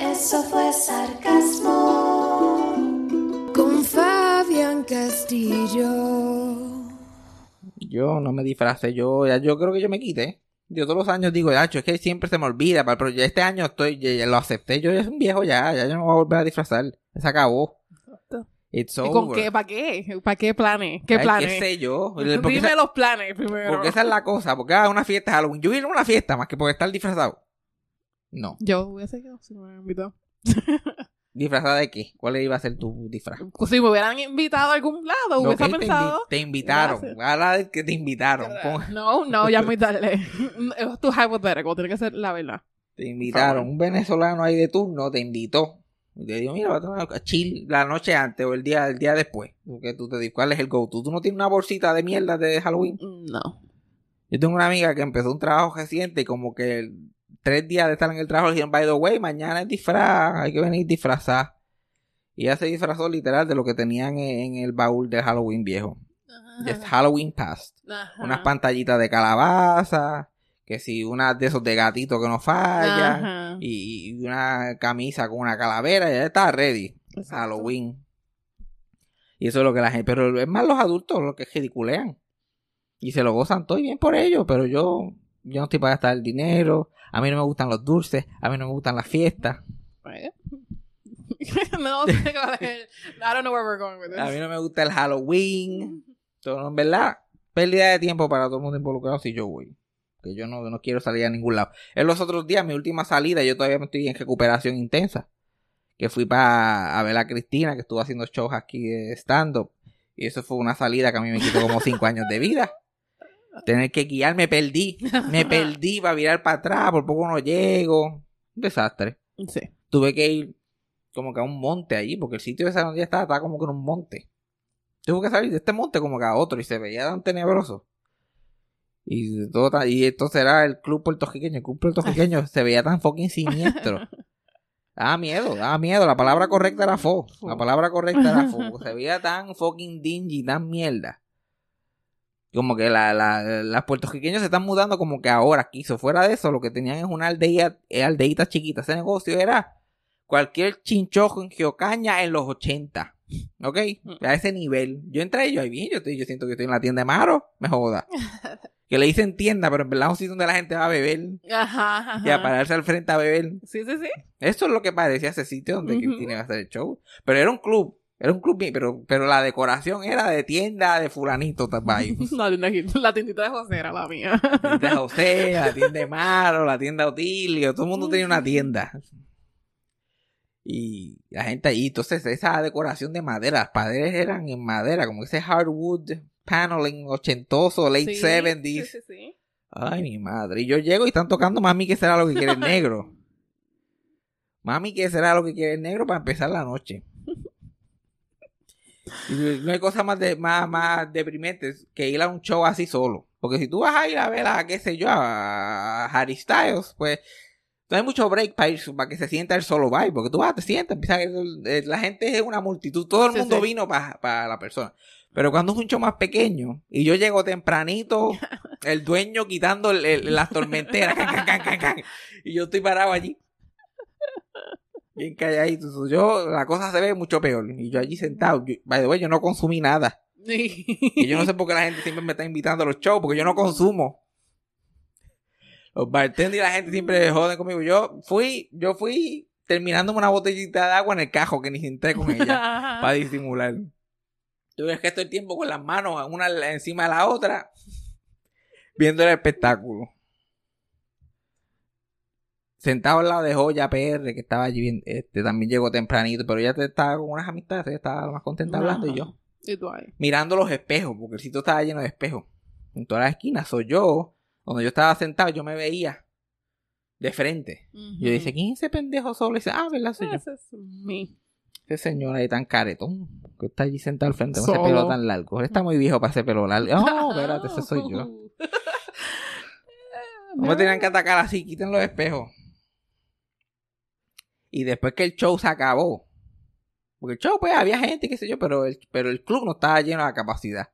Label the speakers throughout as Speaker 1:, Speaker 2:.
Speaker 1: Eso fue sarcasmo.
Speaker 2: Con Fabián Castillo.
Speaker 3: Yo no me disfracé, yo ya yo creo que yo me quité. Yo todos los años digo, Yacho, es que siempre se me olvida, pero ya este año estoy, ya, ya lo acepté, yo ya soy un viejo ya, ya yo no voy a volver a disfrazar. Se acabó. It's
Speaker 2: ¿Y
Speaker 3: over.
Speaker 2: con qué? ¿Para qué? ¿Para qué planes? ¿Qué
Speaker 3: Ay,
Speaker 2: planes?
Speaker 3: ¿Qué sé yo?
Speaker 2: Dime
Speaker 3: esa,
Speaker 2: los planes primero.
Speaker 3: porque esa es la cosa, porque a una fiesta Halloween. Yo ir a una fiesta más que por estar disfrazado. No.
Speaker 2: Yo hubiese quedado si me hubieran invitado.
Speaker 3: ¿Disfrazada de qué? ¿Cuál iba a ser tu disfraz?
Speaker 2: Pues Si me hubieran invitado a algún lado,
Speaker 3: Lo
Speaker 2: hubiese
Speaker 3: que te,
Speaker 2: pensado.
Speaker 3: invi- te invitaron. Ahora es que te invitaron.
Speaker 2: No, no, ya muy tarde. Es tu hypothetical, tiene que ser la verdad.
Speaker 3: Te invitaron. Un venezolano ahí de turno te invitó. Y te dijo, mira, va a tomar chill la noche antes o el día, el día después. Porque tú te dices, ¿cuál es el go-to? ¿Tú no tienes una bolsita de mierda de Halloween?
Speaker 2: No.
Speaker 3: Yo tengo una amiga que empezó un trabajo reciente y como que tres días de estar en el trabajo le dijeron, by the way, mañana es disfraz, hay que venir disfrazar. Y ella se disfrazó literal de lo que tenían en, el baúl de Halloween viejo. Es Halloween past.
Speaker 2: Ajá.
Speaker 3: Unas pantallitas de calabaza, que si una de esos de gatito que no falla, y, y una camisa con una calavera, ya está ready.
Speaker 2: Exacto.
Speaker 3: Halloween. Y eso es lo que la gente, pero es más los adultos los que ridiculean. Y se lo gozan todo y bien por ello, pero yo, yo no estoy para gastar el dinero, a mí no me gustan los dulces, a mí no me gustan las fiestas,
Speaker 2: no sé cuál es el- I don't know where we're going with this.
Speaker 3: a mí no me gusta el Halloween. Todo, en verdad, pérdida de tiempo para todo el mundo involucrado si yo voy. Que yo no, no quiero salir a ningún lado. En los otros días, mi última salida, yo todavía me estoy en recuperación intensa. Que fui para a ver a Cristina, que estuvo haciendo shows aquí de stand-up. Y eso fue una salida que a mí me quitó como cinco años de vida. Tener que guiar, me perdí. Me perdí para virar para atrás, por poco no llego. Un desastre.
Speaker 2: Sí.
Speaker 3: Tuve que ir como que a un monte allí, porque el sitio ese donde yo estaba estaba como que en un monte. Tuve que salir de este monte como que a otro y se veía tan tenebroso. Y, de todo tan- y entonces era el club puertorriqueño. El club puertorriqueño se veía tan fucking siniestro. Daba miedo, daba miedo. La palabra correcta era fo. La palabra correcta era fo. Se veía tan fucking dingy, tan mierda. Como que la, la, las puertorriqueños se están mudando como que ahora aquí. Si fuera de eso, lo que tenían es una aldea, eh, aldeita chiquita. Ese negocio era cualquier chinchojo en Geocaña en los 80. ¿Ok? A ese nivel. Yo entré y yo ahí bien, yo, estoy, yo siento que estoy en la tienda de Maro. Me joda. Que le dicen tienda, pero en verdad es un sitio donde la gente va a beber.
Speaker 2: Ajá, ajá.
Speaker 3: Y a pararse al frente a beber.
Speaker 2: Sí, sí, sí.
Speaker 3: Eso es lo que parecía ese sitio donde
Speaker 2: Ujú.
Speaker 3: Cristina iba a hacer el show. Pero era un club. Era un club, pero, pero la decoración era de tienda de fulanito. Bye.
Speaker 2: La, tienda- la tiendita de José era la mía.
Speaker 3: La tienda de José, la tienda de Maro, la tienda de Otilio. Todo el mundo tenía una tienda. Y la gente allí, entonces esa decoración de madera, las paredes eran en madera, como ese hardwood paneling ochentoso, late
Speaker 2: Sí,
Speaker 3: 70s.
Speaker 2: Sí, sí, sí.
Speaker 3: Ay, mi madre. Y yo llego y están tocando Mami que será lo que quiere el negro. Mami que será lo que quiere el negro para empezar la noche. No hay cosa más, de, más, más deprimente que ir a un show así solo. Porque si tú vas a ir a ver a, qué sé yo, a Harry Styles, pues no hay mucho break para ir, para que se sienta el solo vibe. Porque tú vas, te sientas, eh, la gente es una multitud, todo el
Speaker 2: Sí,
Speaker 3: mundo
Speaker 2: sí.
Speaker 3: vino para la persona. Pero cuando es un show más pequeño y yo llego tempranito, el dueño quitando el- el- las tormenteras, can, can, can, can, can, y yo estoy parado allí. Bien calladito. Yo, la cosa se ve mucho peor. Y yo allí sentado. Yo, by the way, yo no consumí nada. Y yo no sé por qué la gente siempre me está invitando a los shows, porque yo no consumo. Los bartenders y la gente siempre joden conmigo. Yo fui, yo fui terminándome una botellita de agua en el cajo que ni entré con ella para disimular. Tú ves que todo el tiempo con las manos una encima de la otra, viendo el espectáculo. Sentado al lado de Joya PR, que estaba allí, bien- este, también llegó tempranito, pero ella te- estaba con unas amistades, ella estaba más contenta hablando y yo
Speaker 2: Y tú ahí.
Speaker 3: mirando los espejos, porque el sitio estaba lleno de espejos. En todas las esquinas, soy yo, donde yo estaba sentado, yo me veía de frente. Yo dije, ¿quién es ese pendejo solo? Y dice, ah, ¿verdad? Soy yo.
Speaker 2: Ese es mi.
Speaker 3: Ese señor ahí tan caretón, que está allí sentado al frente con ese pelo tan largo. Él está muy viejo para ese pelo largo. Oh, espérate, ese soy yo. No me tenían que atacar así, quiten los espejos. Y después que el show se acabó, porque el show, pues había gente, qué sé yo, pero el, pero el club no estaba lleno la capacidad.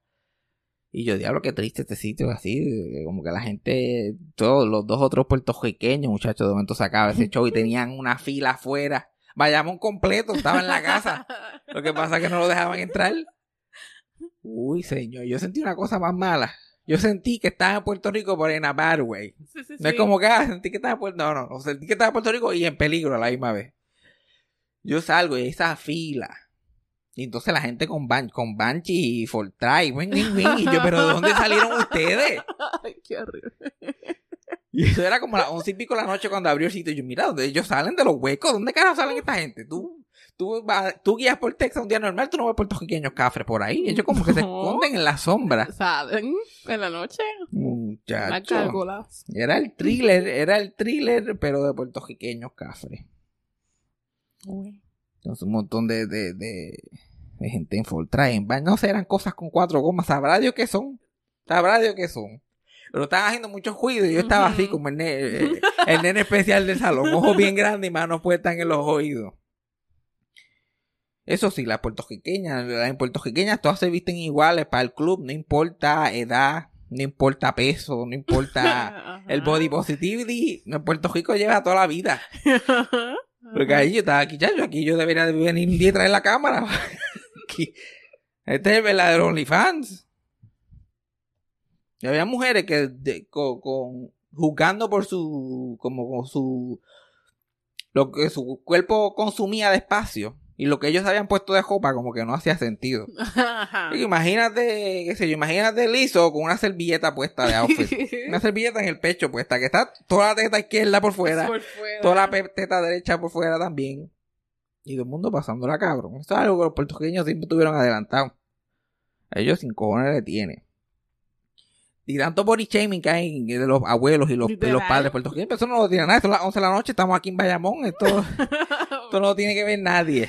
Speaker 3: Y yo, diablo, qué triste este sitio, así, como que la gente, todos los dos otros puertorriqueños, muchachos, de momento se ese show y tenían una fila afuera. Vayamos completo, estaba en la casa. Lo que pasa es que no lo dejaban entrar. Uy, señor, yo sentí una cosa más mala. Yo sentí que estaba en Puerto Rico, pero en a bad way.
Speaker 2: Sí, sí,
Speaker 3: No es como que ah, sentí que estaba en Puerto No, no, no. Sentí que estaba en Puerto Rico y en peligro a la misma vez. Yo salgo y esa fila. Y entonces la gente con, ban con Banshee y Fortray. wing, wing, wing, Y yo, ¿pero de dónde salieron ustedes?
Speaker 2: Ay, qué horrible.
Speaker 3: Y eso era como a las once y pico de la noche cuando abrió el sitio. Y yo, mira, ¿dónde ellos salen de los huecos? ¿Dónde carajo salen esta gente? Tú, tú, tú guías por Texas un día normal, tú no ves puertorriqueños cafres por ahí. Ellos como que se esconden en la sombra.
Speaker 2: ¿Saben? En la noche. La
Speaker 3: Muchacho.
Speaker 2: cálculas.
Speaker 3: Era el thriller, era el thriller, pero de puertorriqueños cafres. Entonces, un montón de, de, de, de gente en Fortran. En No sé, eran cosas con cuatro gomas. Sabrá Dios qué son. Sabrá Dios qué son. Pero estaban haciendo mucho ruido y yo estaba así como el, el nene especial del salón. Ojos bien grandes y manos puestas en los oídos. Eso sí, las puertorriqueñas, las en puertorriqueñas todas se visten iguales para el club. No importa edad, no importa peso, no importa el body positivity. En Puerto Rico lleva toda la vida. Porque ahí yo estaba aquí, ya, yo aquí yo debería de venir un día y traer la cámara. Aquí. Este es el verdadero OnlyFans. Y había mujeres que de- con, con- juzgando por su como con su lo que su cuerpo consumía de espacio y lo que ellos habían puesto de ropa como que no hacía sentido. Imagínate, qué sé yo, imagínate liso con una servilleta puesta de outfit. Una servilleta en el pecho puesta, que está toda la teta izquierda por fuera.
Speaker 2: Por fuera.
Speaker 3: Toda la teta derecha por fuera también. Y todo el mundo pasándola cabrón. Eso es algo que los puertorriqueños siempre tuvieron adelantado. Ellos sin cojones le tiene. Y tanto body shaming que hay de los abuelos y los, y los padres puertorriqueños. Pero eso no lo tiene nada. Son las 11 de la noche, estamos aquí en Bayamón. Esto, esto no lo tiene que ver nadie.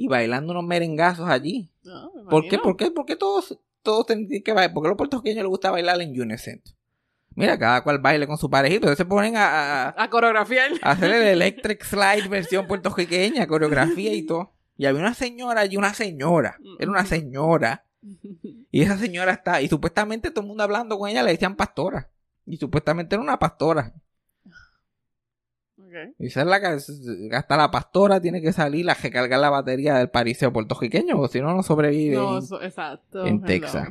Speaker 3: Y bailando unos merengazos allí.
Speaker 2: No, me
Speaker 3: ¿Por qué? ¿Por qué? ¿Por qué todos, todos tienen que bailar? ¿Por qué a los puertorriqueños les gusta bailar en Unicent? Mira, cada cual baile con su parejito. Ellos se ponen a, a- a-
Speaker 2: A coreografiar.
Speaker 3: hacer el Electric Slide versión puertorriqueña, coreografía y todo. Y había una señora allí, una señora. Era una señora. Y esa señora está, y supuestamente todo el mundo hablando con ella le decían pastora. Y supuestamente era una pastora.
Speaker 2: Ok.
Speaker 3: Y esa es la que hasta la pastora tiene que salir a recargar la batería del pariseo puertorriqueño, o si no, no sobrevive
Speaker 2: No,
Speaker 3: en,
Speaker 2: exacto.
Speaker 3: Texas.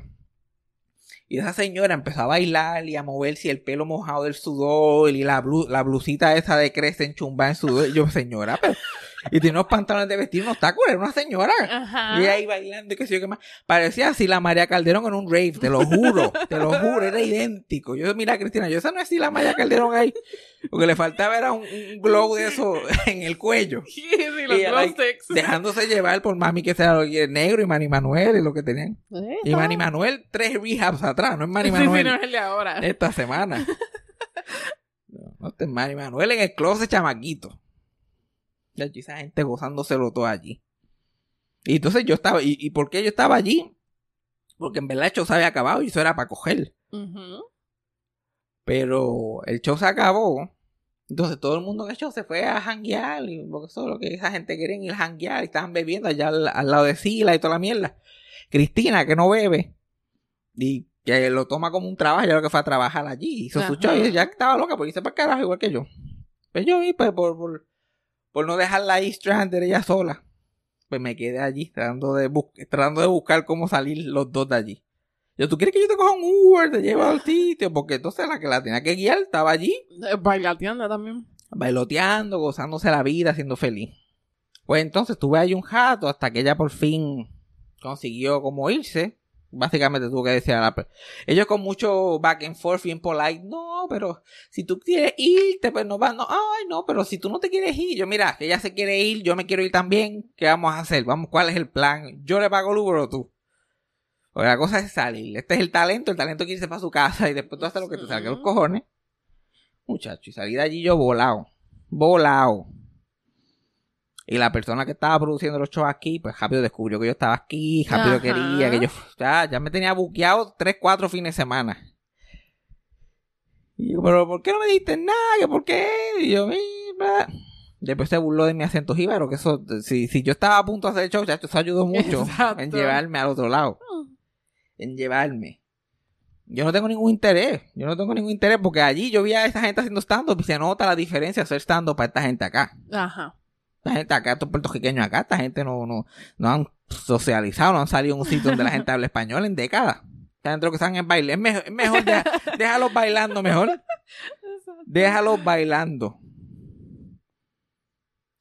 Speaker 3: Y esa señora empezó a bailar y a moverse y el pelo mojado del sudor y la, blu- la blusita esa de crece enchumbada en sudor. Y yo, señora, pero... Y tiene unos pantalones de vestir, unos tacos, era una señora.
Speaker 2: Ajá.
Speaker 3: Y ahí bailando y qué sé yo qué más. Parecía así la María Calderón en un rave, te lo juro, te lo juro, era idéntico. Yo, mira, Cristina, yo esa no es así la María Calderón ahí. Porque le faltaba era un, un glow de eso en el cuello.
Speaker 2: Sí, sí, los
Speaker 3: Y,
Speaker 2: glow
Speaker 3: like,
Speaker 2: sticks.
Speaker 3: Dejándose llevar por mami que sea negro y Manny Manuel y lo que tenían.
Speaker 2: Eh,
Speaker 3: Y Manny Manuel, tres rehabs atrás, no es Manny
Speaker 2: Sí, sí,
Speaker 3: Manuel
Speaker 2: no es el de ahora.
Speaker 3: esta semana. No, no, este es Manny Manuel en el closet chamaquito. Ya esa gente gozándoselo todo allí. Y entonces yo estaba, ¿y, y por qué yo estaba allí? Porque en verdad el show se había acabado y eso era para coger. Pero el show se acabó. Entonces todo el mundo en el show se fue a janguear. Y porque eso es lo que esa gente quería ir a janguear. Y estaban bebiendo allá al, al lado de Sila y toda la mierda. Cristina, que no bebe. Y que lo toma como un trabajo. Yo creo que fue a trabajar allí. Hizo su show y ya estaba loca porque hice para carajo igual que yo. Pues yo vi, pues por, por, por no dejarla ahí stranded ella sola. Pues me quedé allí tratando de, tratando de buscar cómo salir los dos de allí. Yo, ¿tú quieres que yo te coja un Uber, te lleve al sitio? Porque entonces la que la tenía que guiar estaba allí,
Speaker 2: Eh, Bailateando también.
Speaker 3: bailoteando, gozándose la vida, siendo feliz. Pues entonces estuve ahí un rato hasta que ella por fin consiguió como irse. Básicamente tuvo que decir a la per- Ellos con mucho back and forth, bien polite. No, pero si tú quieres irte, pues no vas. No, ay, no, pero si tú no te quieres ir. Yo, mira, que ella se quiere ir, yo me quiero ir también. ¿Qué vamos a hacer? Vamos, ¿cuál es el plan? Yo le pago el Uber o tú. Porque la cosa es salir. Este es el talento. El talento quiere irse para su casa y después tú haces lo que te salga los cojones. Muchacho, y salí de allí yo volado. Volado. Y la persona que estaba produciendo los shows aquí, pues rápido descubrió que yo estaba aquí, rápido
Speaker 2: Ajá.
Speaker 3: quería que yo, ya, ya me tenía buqueado tres, cuatro fines de semana. Y yo, pero ¿por qué no me dijiste nada? ¿Que por qué? Y yo, mira. Después se burló de mi acento jíbaro, que eso, si, si yo estaba a punto de hacer el show, ya eso ayudó mucho
Speaker 2: Exacto.
Speaker 3: en llevarme al otro lado. En llevarme. Yo no tengo ningún interés. Yo no tengo ningún interés porque allí yo vi a esa gente haciendo stand-up y se nota la diferencia de hacer stand-up para esta gente acá.
Speaker 2: Ajá.
Speaker 3: Esta gente acá, estos puertorriqueños acá, esta gente no, no, no han socializado, no han salido en un sitio donde la gente habla español en décadas. Lo que están es baile. Es mejor, es mejor deja- déjalos bailando mejor. Déjalos bailando.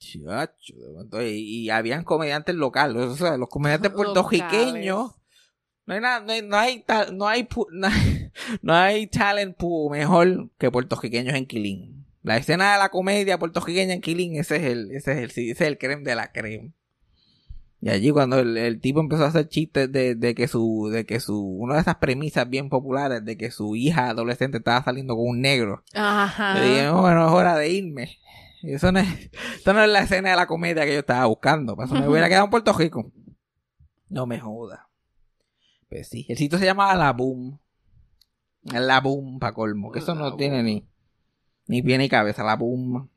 Speaker 3: Chacho, y, y habían comediantes locales, o sea, los comediantes puertorriqueños. No hay nada, no hay, no hay, no hay, no hay, no hay talent pool mejor que puertorriqueños en Quilín. La escena de la comedia puertorriqueña en Quilín, ese es el, ese es el, ese es el creme de la creme. Y allí cuando el, el tipo empezó a hacer chistes de, de que su, de que su, una de esas premisas bien populares de que su hija adolescente estaba saliendo con un negro.
Speaker 2: Ajá.
Speaker 3: Le dije, bueno, es hora de irme. Eso no es, eso no es la escena de la comedia que yo estaba buscando. Para eso me hubiera quedado en Puerto Rico. No me joda. Pues sí, el sitio se llama La Boom. La Boom, pa' colmo. Que eso no tiene ni, ni pie ni cabeza. La Boom.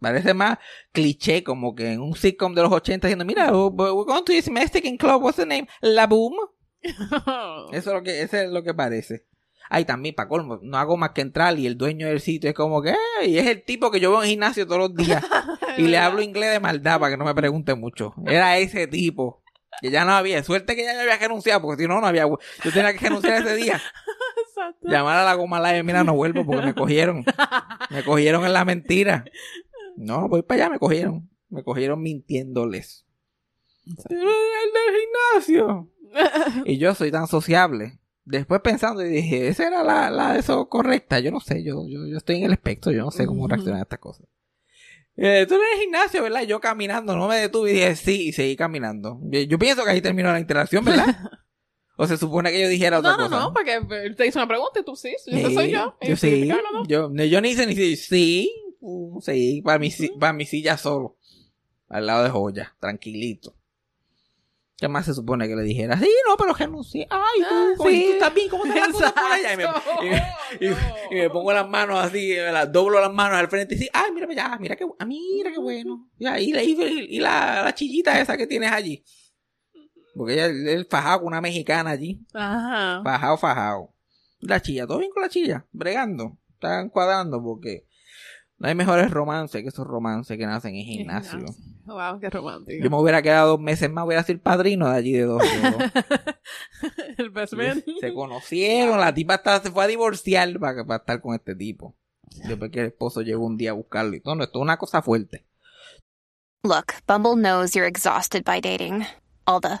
Speaker 3: Parece más cliché, como que en un sitcom de los 80 diciendo, mira, we're going to this Mexican club, what's the name? La Boom. Eso es lo que, ese es lo que parece. Ay, también, para colmo, no hago más que entrar y el dueño del sitio es como que, y es el tipo que yo veo en gimnasio todos los días y le hablo inglés de maldad para que no me pregunte mucho. Era ese tipo. Que ya no había, suerte que ya había renunciado, porque si no, no había, yo tenía que renunciar ese día.
Speaker 2: Exacto.
Speaker 3: Llamar a la goma live, mira, no vuelvo porque me cogieron. Me cogieron en la mentira. No, voy para allá, me cogieron. Me cogieron mintiéndoles. Pero el del gimnasio. Y yo soy tan sociable. Después pensando y dije, esa era la, la de eso correcta. Yo no sé, yo, yo, yo estoy en el espectro, yo no sé cómo reaccionar a estas cosas. Eh, tú eres el gimnasio, ¿verdad? Yo caminando, no me detuve y dije sí y seguí caminando. Yo, yo pienso que ahí terminó la interacción, ¿verdad? o se supone que yo dijera otra
Speaker 2: No, no,
Speaker 3: cosa.
Speaker 2: no, porque él te hizo una pregunta y tú sí, yo
Speaker 3: Sí,
Speaker 2: soy yo.
Speaker 3: Yo
Speaker 2: Y
Speaker 3: sí.
Speaker 2: no.
Speaker 3: Yo, no, yo ni hice ni sí. Sí, uh, sí, para mi, si- para mi silla solo. Al lado de joya, tranquilito. ¿Qué más se supone que le dijera? Sí, no, pero renuncié. Ay, tú,
Speaker 2: Ah,
Speaker 3: ¿cómo-
Speaker 2: sí.
Speaker 3: tú estás bien, ¿cómo te cosa allá? Y me,
Speaker 2: Exacto.
Speaker 3: y me- y me- y me pongo las manos así, me las doblo las manos al frente y sí, ay, mira, ya, mira qué, ah, mira qué bueno. Y, y, y la, la chillita esa que tienes allí. Porque ella, él fajado con una mexicana allí.
Speaker 2: Ajá.
Speaker 3: Fajado, fajado. La chilla, todo bien con la chilla, bregando. Están cuadrando porque no hay mejores romances que esos romances que nacen en gimnasio.
Speaker 2: Gimnasio. Wow, qué romántico.
Speaker 3: Yo me hubiera quedado dos meses más, hubiera sido el padrino de allí de dos.
Speaker 2: el best man.
Speaker 3: se conocieron, la tipa hasta se fue a divorciar para, para estar con este tipo. Después que el esposo llegó un día a buscarlo y todo, no, esto es una cosa fuerte.
Speaker 4: Look, Bumble knows you're exhausted by dating. All the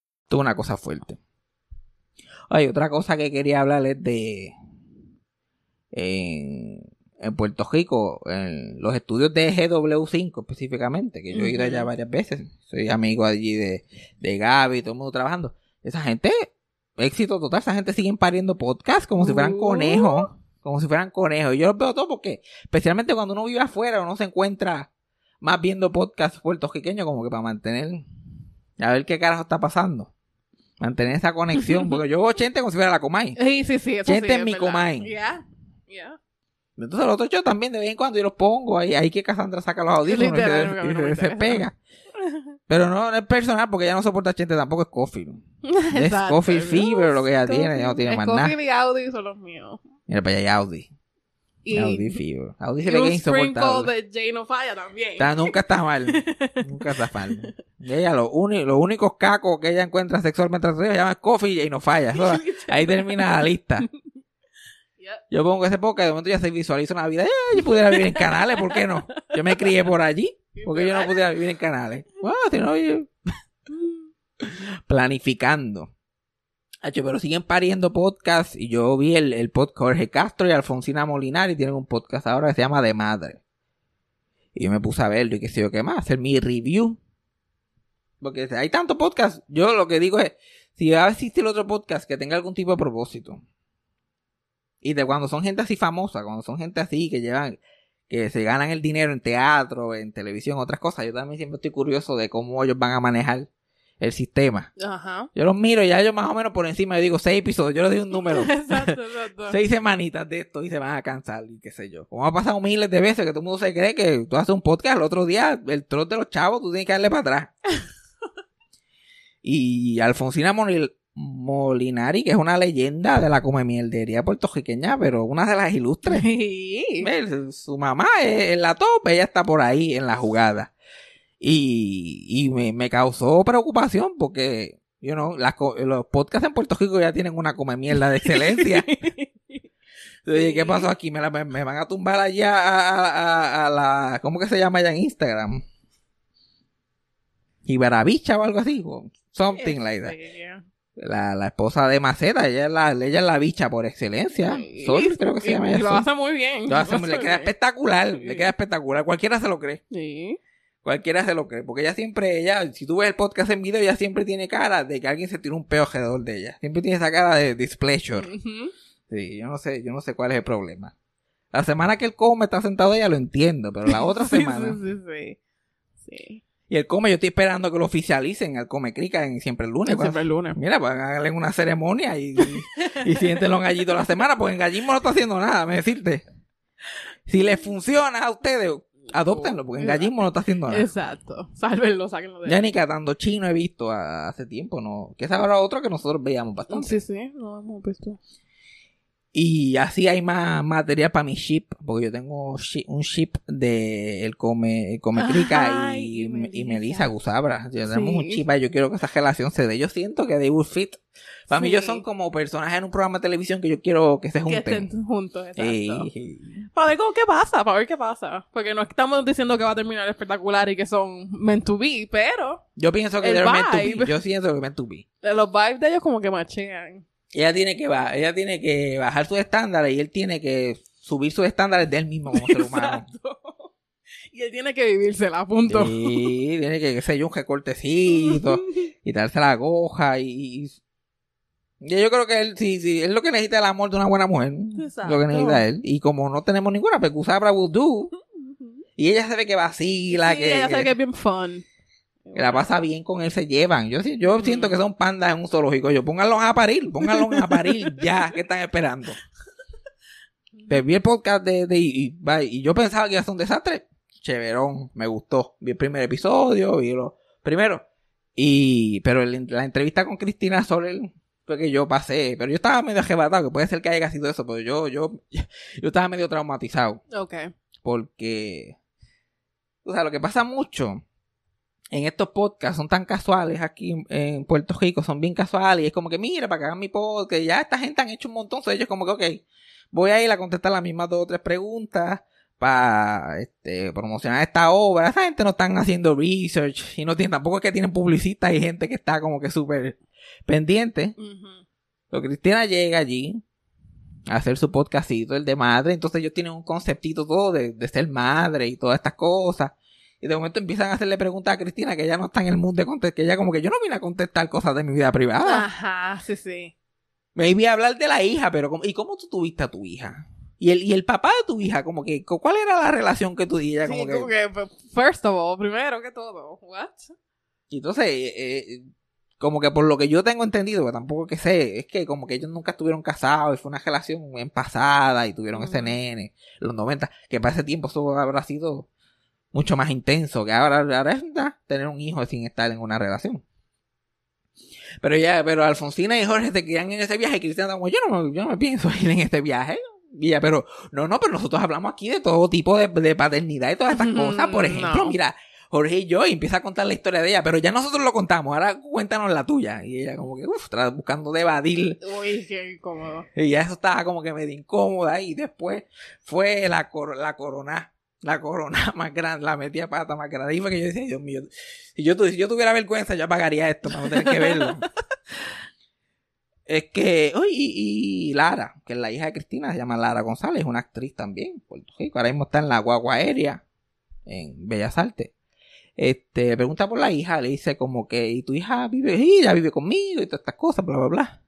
Speaker 3: Esto es una cosa fuerte. Hay otra cosa que quería hablarles de. En, en Puerto Rico, en los estudios de GW5 específicamente, que yo he ido allá varias veces. Soy amigo allí de, de Gaby, todo el mundo trabajando. Esa gente, éxito total, esa gente sigue pariendo podcast como si fueran
Speaker 2: Uh.
Speaker 3: conejos. como si fueran conejos. Yo los veo todos porque, especialmente cuando uno vive afuera, uno se encuentra más viendo podcasts puertorriqueños como que para mantener, a ver qué carajo está pasando. Mantener esa conexión, porque yo veo Chente como si fuera la Comay.
Speaker 2: Sí, sí, sí. Eso
Speaker 3: Gente
Speaker 2: sí, es
Speaker 3: mi
Speaker 2: verdad.
Speaker 3: Comay.
Speaker 2: Yeah, yeah.
Speaker 3: Entonces los otros yo también de vez en cuando yo los pongo ahí, ahí que Cassandra saca los audífonos y se, y
Speaker 2: no
Speaker 3: se- se pega. Pero no, es personal porque ella no soporta Chente, tampoco es Scofield. Es. Scofield Fever lo que ella tiene, ella no tiene más nada.
Speaker 2: Scofield y Audi son los míos.
Speaker 3: Mira para allá hay Audi.
Speaker 2: Y,
Speaker 3: Audi Fever. Audi se le queda insoportable.
Speaker 2: de of Fire también.
Speaker 3: Está- nunca está mal. nunca está mal. Y ella, lo los únicos cacos que ella encuentra sexualmente se llaman Coffee y no falla. Ahí termina la lista. Yo pongo ese podcast, de momento ya se visualiza una vida. Eh, yo pudiera vivir en canales, ¿por qué no? Yo me crié por allí, porque yo no pudiera vivir en canales. Si no, yo- Planificando. Pero siguen pariendo podcasts y yo vi el, el podcast Jorge Castro y Alfonsina Molinari tienen un podcast ahora que se llama De Madre. Y yo me puse a verlo y qué sé yo qué más, hacer mi review. Porque hay tantos podcasts, yo lo que digo es, si va a existir otro podcast que tenga algún tipo de propósito. Y de cuando son gente así famosa, cuando son gente así que llevan, que se ganan el dinero en teatro, en televisión, otras cosas, yo también siempre estoy curioso de cómo ellos van a manejar el sistema.
Speaker 2: Ajá.
Speaker 3: Yo los miro y ya yo más o menos por encima, yo digo seis episodios, yo les doy un número.
Speaker 2: Exacto, exacto.
Speaker 3: seis semanitas de esto y se van a cansar y qué sé yo. Como ha pasado miles de veces que todo el mundo se cree que tú haces un podcast el otro día, el troll de los chavos, tú tienes que darle para atrás. y Alfonsina Molin- Molinari, que es una leyenda de la comemierdería puertorriqueña, pero una de las ilustres.
Speaker 2: Sí.
Speaker 3: Su mamá es en la top, ella está por ahí en la jugada. Y, y me, me causó preocupación porque, you know, las los podcasts en Puerto Rico ya tienen una come mierda de excelencia. Entonces, ¿qué pasó aquí? Me, la- me- me van a tumbar allá a, a- a- la, ¿cómo que se llama allá en Instagram? Ibarabicha o algo así. Something like that. La, la esposa de Maceta, ella es la, ella es la bicha por excelencia. Sol, creo que se llama
Speaker 2: Y
Speaker 3: ella.
Speaker 2: Lo hace muy bien.
Speaker 3: Lo hace-
Speaker 2: Lo
Speaker 3: le queda
Speaker 2: bien.
Speaker 3: espectacular, le queda espectacular. Cualquiera se lo cree.
Speaker 2: Sí.
Speaker 3: Cualquiera se lo cree. Porque ella siempre, ella, si tú ves el podcast en video, ella siempre tiene cara de que alguien se tiró un peo alrededor de ella. Siempre tiene esa cara de displeasure. Sí, yo no sé, yo no sé cuál es el problema. La semana que él come está sentado ella lo entiendo, pero la otra
Speaker 2: Sí,
Speaker 3: semana.
Speaker 2: Sí, sí, sí. Sí.
Speaker 3: Y el come, yo estoy esperando que lo oficialicen al come crica en siempre el lunes.
Speaker 2: Siempre el lunes.
Speaker 3: Mira, pues háganle una ceremonia y, y, y siéntenlo en gallito la semana, porque en gallismo no está haciendo nada, me decirte. Si les funciona a ustedes, adóptenlo, porque en gallismo no está haciendo nada.
Speaker 2: Exacto. Sálvenlo, sáquenlo de
Speaker 3: Ya ni catando chino he visto a- hace tiempo, ¿no? Que es ahora otro que nosotros veíamos bastante.
Speaker 2: Sí, sí, lo hemos visto.
Speaker 3: Y así hay más material para mi ship, porque yo tengo un ship de el come, el come crica y,
Speaker 2: y
Speaker 3: y
Speaker 2: Melissa.
Speaker 3: Melissa Gusabra. Yo tenemos un chip ahí, yo quiero que esa relación se dé. Yo siento que will fit. Para mí
Speaker 2: Sí.
Speaker 3: ellos son como personajes en un programa de televisión que yo quiero que se
Speaker 2: Que
Speaker 3: junten.
Speaker 2: estén juntos, exacto. Para ver cómo, qué pasa, para ver qué pasa. Porque no estamos diciendo que va a terminar espectacular y que son meant to be, pero
Speaker 3: yo pienso que
Speaker 2: El
Speaker 3: they're meant to be.
Speaker 2: vibe.
Speaker 3: Yo siento que meant to be.
Speaker 2: los vibes de ellos como que machean.
Speaker 3: Ella tiene que ella tiene que bajar sus estándares y él tiene que subir sus estándares de él mismo como ser humano.
Speaker 2: Y él tiene que vivírsela, punto.
Speaker 3: Sí, tiene que, qué sé yo, un recortecito, quitarse la goja y... yo creo que él, sí, sí, es lo que necesita el amor de una buena mujer.
Speaker 2: Exacto.
Speaker 3: Lo que necesita él. Y como no tenemos ninguna, pues Kusabra will do. Y ella se ve que vacila,
Speaker 2: Sí,
Speaker 3: que,
Speaker 2: ella
Speaker 3: que-
Speaker 2: sabe que es bien fun.
Speaker 3: Que la pasa bien con él, se llevan. Yo, yo siento que son pandas en un zoológico. Yo, pónganlos a parir, pónganlos a parir ya, ¿qué están esperando? Pues vi el podcast de, de- y, yo pensaba que iba a ser un desastre. Chéverón, me gustó. Vi el primer episodio, vi lo primero. Y, pero el- la entrevista con Cristina Soler fue que yo pasé, pero yo estaba medio arrebatado, que puede ser que haya sido eso, pero yo, yo, yo estaba medio traumatizado
Speaker 2: Ok.
Speaker 3: porque o sea lo que pasa mucho en estos podcasts son tan casuales aquí en, Puerto Rico son bien casuales y es como que mira para que hagan mi podcast ya esta gente han hecho un montón so ellos como que ok voy a ir a contestar las mismas dos o tres preguntas para este, promocionar esta obra esa gente no están haciendo research y no tienen tampoco es que tienen publicistas y gente que está como que súper pendiente
Speaker 2: Ujú.
Speaker 3: pero Cristina llega allí a hacer su podcastito, el de madre. Entonces ellos tienen un conceptito todo de, de ser madre y todas estas cosas. Y de momento empiezan a hacerle preguntas a Cristina que ella no está en el mundo de contestar, que ella como que yo no vine a contestar cosas de mi vida privada.
Speaker 2: Ajá, sí, sí.
Speaker 3: Me iba a hablar de la hija, pero como- ¿y cómo tú tuviste a tu hija? Y el, y el papá de tu hija, como que, ¿cuál era la relación que tú dirías?
Speaker 2: Sí,
Speaker 3: Como que,
Speaker 2: como que, pues, first of all, primero que todo, what?
Speaker 3: Y entonces, eh, eh, como que por lo que yo tengo entendido, que tampoco que sé, es que como que ellos nunca estuvieron casados y fue una relación en pasada y tuvieron ese nene, los 90, que para ese tiempo eso habrá sido mucho más intenso, que ahora, ahora es tener un hijo sin estar en una relación. Pero ya, pero Alfonsina y Jorge se quedan en ese viaje y Cristiana como, yo no, me- yo no me pienso ir en este viaje. Y ella, pero, no, no, pero nosotros hablamos aquí de todo tipo de, de paternidad y todas estas
Speaker 2: Mm,
Speaker 3: cosas. Por ejemplo,
Speaker 2: no.
Speaker 3: mira, Jorge y yo, y empieza a contar la historia de ella, pero ya nosotros lo contamos, ahora cuéntanos la tuya. Y ella como que, uff, buscando de evadir.
Speaker 2: Uy, qué incómodo.
Speaker 3: Y ya eso estaba como que medio incómoda. Y después fue la, cor- la corona, la corona más grande, la metía pata más grande. Y fue que yo decía, Dios mío, si yo, tu- si yo tuviera vergüenza, yo apagaría esto para no tener que verlo. es que, uy, y, y Lara, que es la hija de Cristina, se llama Lara González, es una actriz también, Puerto Rico. Ahora mismo está en la guagua aérea, en Bellas Artes. Este, pregunta por la hija, le dice como que, ¿y tu hija vive? Sí, ella vive conmigo y todas estas cosas, bla, bla, bla.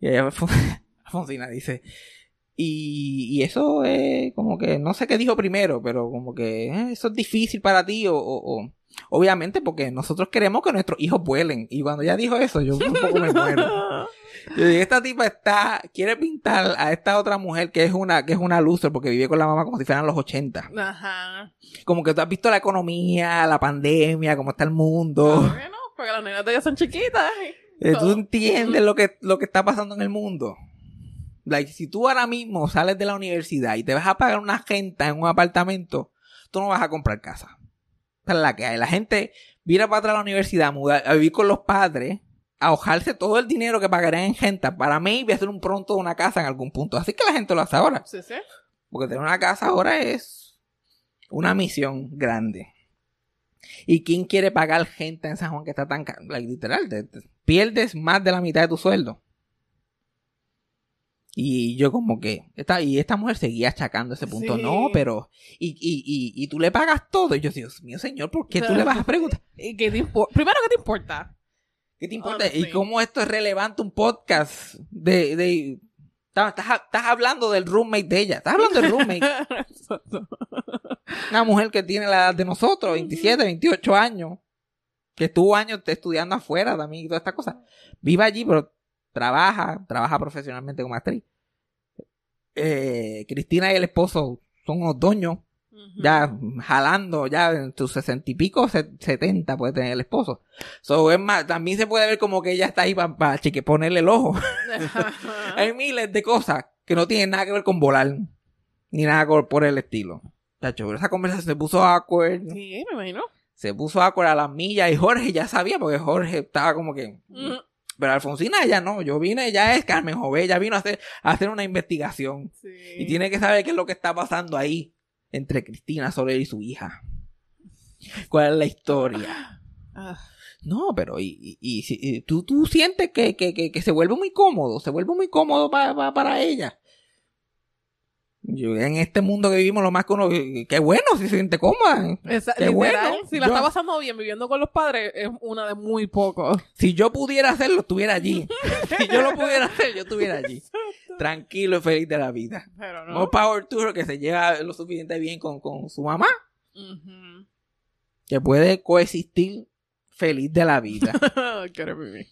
Speaker 3: Y ella, Alfonsina dice, y, y eso es como que, no sé qué dijo primero, pero como que eh, eso es difícil para ti o, o- o- obviamente porque nosotros queremos que nuestros hijos vuelen. Y cuando ella dijo eso, yo un poco me muero. Yo dije, esta tipa está, quiere pintar a esta otra mujer que es una, que es una loser porque vive con la mamá como si fueran los 80.
Speaker 2: Ajá.
Speaker 3: Como que tú has visto la economía, la pandemia, cómo está el mundo.
Speaker 2: ¿Por qué no? Porque las nenas ellas son chiquitas.
Speaker 3: Eh, ¿Tú entiendes lo que, lo que está pasando en el mundo? Like, si tú ahora mismo sales de la universidad y te vas a pagar una agenda en un apartamento, tú no vas a comprar casa. Esa es la que hay. La gente viene para atrás a la universidad a, mudar, a vivir con los padres, a ahogarse todo el dinero que pagarían en gente para maybe hacer un pronto de una casa en algún punto. Así que la gente lo hace ahora.
Speaker 2: Sí, sí.
Speaker 3: Porque tener una casa ahora es una misión grande. ¿Y quién quiere pagar gente en San Juan que está tan like, literal? te- te- pierdes más de la mitad de tu sueldo. Y yo como que, esta, y esta mujer seguía achacando ese punto.
Speaker 2: Sí.
Speaker 3: No, pero, y, y, y, y tú le pagas todo. Y yo, Dios mío, señor, ¿por qué tú le vas a preguntar?
Speaker 2: ¿Y qué te Primero, ¿qué te importa?
Speaker 3: ¿Qué te importa?
Speaker 2: Honestly.
Speaker 3: ¿Y cómo esto es relevante un podcast de... de estás, estás- hablando del roommate de ella. Estás hablando del roommate. Una mujer que tiene la edad de nosotros, 27, 28 años, que estuvo años estudiando afuera también y todas estas cosas. Vive allí, pero trabaja, trabaja profesionalmente como actriz. Eh, Cristina y el esposo son unos doños, ya jalando, ya en sus sesenta y pico, se- setenta puede tener el esposo. So, es más, también se puede ver como que ella está ahí para ponerle el ojo. Hay miles de cosas que no tienen nada que ver con volar, ni nada por, el estilo. Chacho, esa conversación se puso awkward.
Speaker 2: Sí, me imagino.
Speaker 3: Se puso awkward a las millas y Jorge ya sabía porque Jorge estaba como que...
Speaker 2: Mm,
Speaker 3: Pero Alfonsina ella no, yo vine, ella es Carmen Jové, ella vino a hacer, a hacer una investigación.
Speaker 2: Sí.
Speaker 3: Y tiene que saber qué es lo que está pasando ahí entre Cristina Soler y su hija. ¿Cuál es la historia?
Speaker 2: Ah,
Speaker 3: No, pero y, y, y tú, tú sientes que, que, que, que se vuelve muy cómodo, se vuelve muy cómodo pa- pa- para ella. Yo, en este mundo que vivimos, lo más que uno, qué bueno si se siente cómoda.
Speaker 2: esa-
Speaker 3: Qué
Speaker 2: literal,
Speaker 3: bueno.
Speaker 2: si la
Speaker 3: Yo-
Speaker 2: está pasando bien viviendo con los padres, es una de muy pocos.
Speaker 3: Si yo pudiera hacerlo, estuviera allí. si yo lo pudiera hacer, yo estuviera allí. Tranquilo y feliz de la vida.
Speaker 2: Pero no.
Speaker 3: No Power Tour que se lleva lo suficiente bien con, con su mamá, que puede coexistir feliz de la vida.
Speaker 2: Quiero vivir.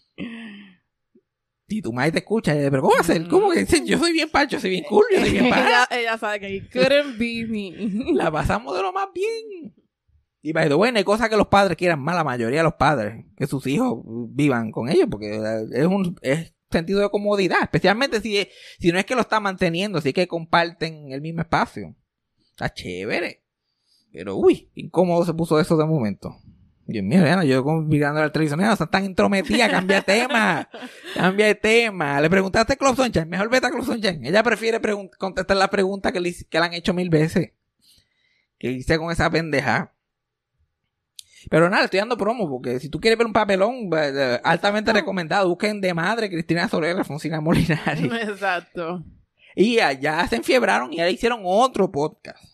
Speaker 3: Y tu madre te escucha y dice, pero ¿cómo hacer? ¿Cómo que yo soy bien pacho, soy bien cool, yo soy bien
Speaker 2: ella,
Speaker 3: pana?
Speaker 2: ella sabe que it couldn't be me.
Speaker 3: La pasamos de lo más bien. Y by the way, no hay cosa que los padres quieran más, la mayoría de los padres, que sus hijos vivan con ellos, porque es un es sentido de comodidad, especialmente si, si no es que lo está manteniendo, si que comparten el mismo espacio. Está chévere. Pero uy, incómodo se puso eso de momento. Dios mío, Diana, yo mirando la televisión, no están tan entrometida, cambia de tema, cambia de tema. Le preguntaste a Club Sunshine, mejor vete a Club Sunshine. Ella prefiere contestar la pregunta que le, que le han hecho mil veces. Que hice con esa pendeja. Pero nada, estoy dando promo porque si tú quieres ver un papelón altamente recomendado, busquen de madre Cristina Soler, Alfonsina Molinari.
Speaker 2: Exacto.
Speaker 3: y allá se enfiebraron y ahora hicieron otro podcast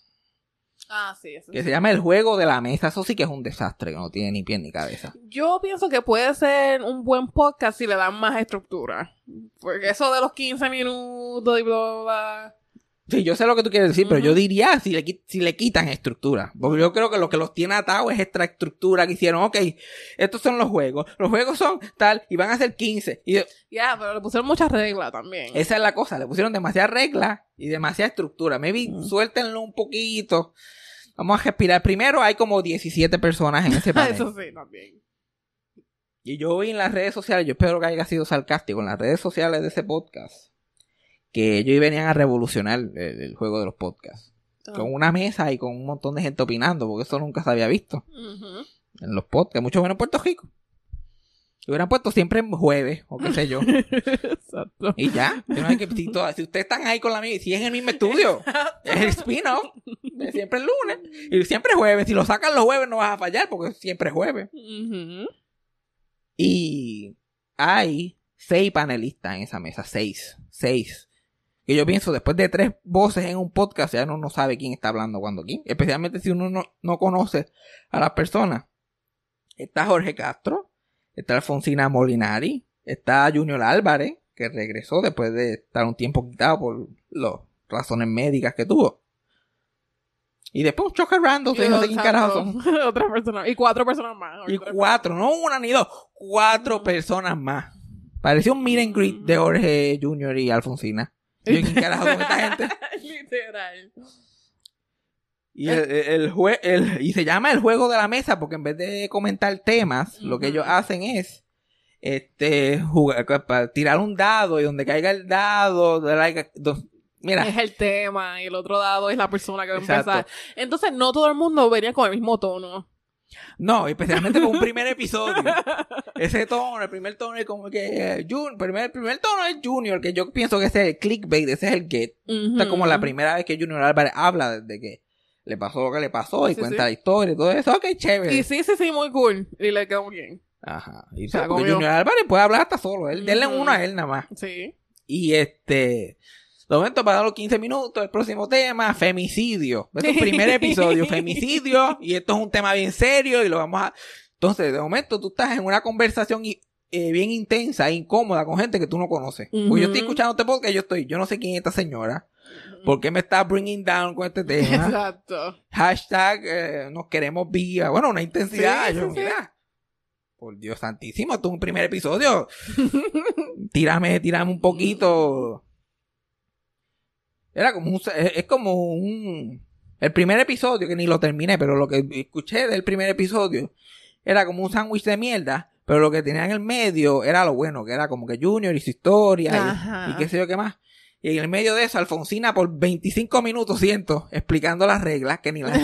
Speaker 2: Ah, sí, eso
Speaker 3: que
Speaker 2: sí.
Speaker 3: se llama El Juego de la Mesa. Eso sí que es un desastre, que no tiene ni pie ni cabeza.
Speaker 2: Yo pienso que puede ser un buen podcast si le dan más estructura. Porque eso de los 15 minutos y bla, bla, bla.
Speaker 3: Sí, yo sé lo que tú quieres decir, pero yo diría si le, qui- si le quitan estructura. Porque yo creo que lo que los tiene atados es esta estructura que hicieron. Ok, estos son los juegos. Los juegos son tal y van a ser 15. Y
Speaker 2: Ya, pero le pusieron muchas reglas también.
Speaker 3: esa es la cosa. Le pusieron demasiadas reglas y demasiada estructura. Maybe suéltenlo un poquito. Vamos a respirar. Primero hay como 17 personas en ese panel.
Speaker 2: Eso sí, también.
Speaker 3: Y yo vi en las redes sociales, yo espero que haya sido sarcástico, en las redes sociales de ese podcast, que ellos venían a revolucionar el, el juego de los podcasts.
Speaker 2: Ah.
Speaker 3: Con una mesa y con un montón de gente opinando, porque eso nunca se había visto en los podcasts, mucho menos en Puerto Rico. Lo hubieran puesto siempre en jueves, o qué sé yo.
Speaker 2: Exacto.
Speaker 3: Y ya, no hay que- si, si ustedes están ahí con la misma, si es en el mismo estudio, es el spin-off, es siempre el lunes, y siempre es jueves. Si lo sacan los jueves no vas a fallar, porque siempre es jueves. Y hay seis panelistas en esa mesa, seis, seis. Que yo pienso, después de tres voces en un podcast, ya uno no sabe quién está hablando cuando quién. Especialmente si uno no, no conoce a las personas. Está Jorge Castro, está Alfonsina Molinari, está Junior Álvarez, que regresó después de estar un tiempo quitado por las razones médicas que tuvo. Y después un choque random, que no sé quién carajo son.
Speaker 2: Otra persona. Y cuatro personas más.
Speaker 3: Y cuatro, no una ni dos, cuatro personas más. Parecía un meet and greet de Jorge Junior y Alfonsina. Yo, ¿quién carajo son esta gente?
Speaker 2: Literal.
Speaker 3: Y, el, el jue- el- y se llama el juego de la mesa porque en vez de comentar temas, lo que ellos hacen es este jugar, para tirar un dado y donde caiga el dado, mira,
Speaker 2: Es el tema y el otro dado es la persona que va a empezar. Entonces, no todo el mundo venía con el mismo tono.
Speaker 3: No, especialmente con un primer episodio. Ese tono, el primer tono es como que eh, Jun- primer, el primer tono es Junior, que yo pienso que ese es el clickbait, ese es el get. Esta es como la primera vez que Junior Álvarez habla desde que le pasó lo que le pasó y
Speaker 2: Sí,
Speaker 3: cuenta
Speaker 2: sí.
Speaker 3: la historia y todo eso. Ok, chévere.
Speaker 2: Y sí, sí, sí, muy cool. Y le quedó bien.
Speaker 3: Ajá. Y
Speaker 2: Se la
Speaker 3: sí, porque
Speaker 2: comió.
Speaker 3: Junior Álvarez puede hablar hasta solo. Él, denle
Speaker 2: Ujú.
Speaker 3: uno a él nada más.
Speaker 2: Sí.
Speaker 3: Y este. De momento, para los 15 minutos, el próximo tema, femicidio. Este es el primer episodio, femicidio. Y esto es un tema bien serio y lo vamos a. Entonces, de momento, tú estás en una conversación y- eh, bien intensa e incómoda con gente que tú no conoces. Porque yo estoy escuchando este podcast, yo estoy, yo no sé quién es esta señora. ¿Por qué me está bringing down con este tema?
Speaker 2: Exacto.
Speaker 3: Hashtag eh, nos queremos viva. Bueno, una intensidad.
Speaker 2: Sí,
Speaker 3: yo,
Speaker 2: sí, sí.
Speaker 3: mira. Por Dios santísimo, esto es un primer episodio. tírame, tírame un poquito. Era como un, es, como un, el primer episodio, que ni lo terminé, pero lo que escuché del primer episodio era como un sándwich de mierda, pero lo que tenía en el medio era lo bueno, que era como que Junior y su historia y- y, qué sé yo qué más. Y en el medio de eso, Alfonsina por 25 minutos, siento, explicando las reglas que ni, las-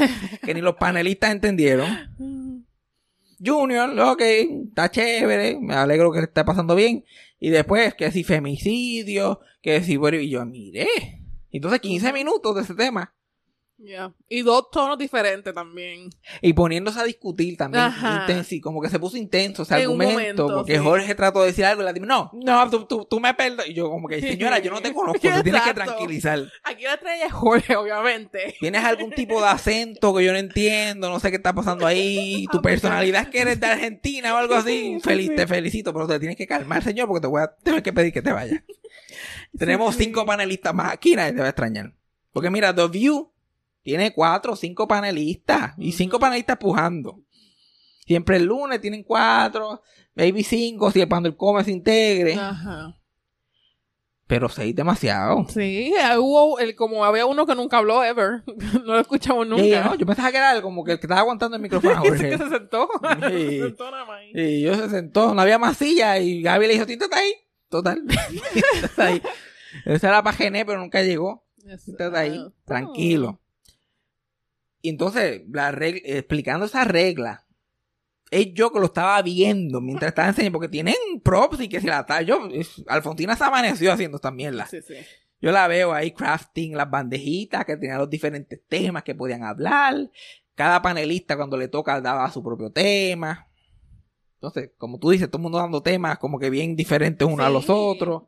Speaker 3: que ni los panelistas entendieron. Junior, ok, está chévere, me alegro que le esté pasando bien. Y después, que si femicidio, que si... bueno, Y yo, mire. Entonces, 15 minutos de ese tema.
Speaker 2: Ya. Y dos tonos diferentes también.
Speaker 3: Y poniéndose a discutir también.
Speaker 2: Ajá.
Speaker 3: intensi- como que se puso intenso ese
Speaker 2: En
Speaker 3: argumento.
Speaker 2: momento,
Speaker 3: porque
Speaker 2: sí.
Speaker 3: Jorge trató de decir algo y la dijo, no, no, tú, tú, tú me perdonas. Y yo como que, señora, yo no te conozco, tú tienes que tranquilizar.
Speaker 2: Aquí la estrella es Jorge, obviamente.
Speaker 3: Tienes algún tipo de acento que yo no entiendo, no sé qué está pasando ahí. Tu personalidad es que eres de Argentina o algo así. Feliz, te felicito, pero te tienes que calmar, señor, porque te voy a tener que pedir que te vayas. Tenemos cinco panelistas más aquí, nadie te va a extrañar. Porque mira, The View tiene cuatro o cinco panelistas y cinco panelistas pujando. Siempre el lunes tienen cuatro, maybe cinco, si cuando el come se integre.
Speaker 2: Ajá.
Speaker 3: Pero seis demasiado.
Speaker 2: Sí, hubo el, como había uno que nunca habló ever. no lo escuchamos nunca.
Speaker 3: Y, no, yo pensaba que era como que el que estaba aguantando el micrófono a
Speaker 2: que
Speaker 3: Jorge.
Speaker 2: se sentó.
Speaker 3: Sí.
Speaker 2: se sentó nada más.
Speaker 3: Y yo se sentó, no había más silla y Gaby le dijo, "Tito, está ahí. Total. Ahí. Esa era para Gené, pero nunca llegó. Está ahí, tranquilo. Y entonces, la reg- explicando esa regla, es yo que lo estaba viendo mientras estaba enseñando, porque tienen props y que si la está, yo, es- Alfonsina se amaneció haciendo esta mierda.
Speaker 2: Sí, sí.
Speaker 3: Yo la veo ahí crafting las bandejitas que tenían los diferentes temas que podían hablar. Cada panelista cuando le toca daba su propio tema. Entonces, como tú dices, todo el mundo dando temas como que bien diferentes unos a los
Speaker 2: Sí.
Speaker 3: otros.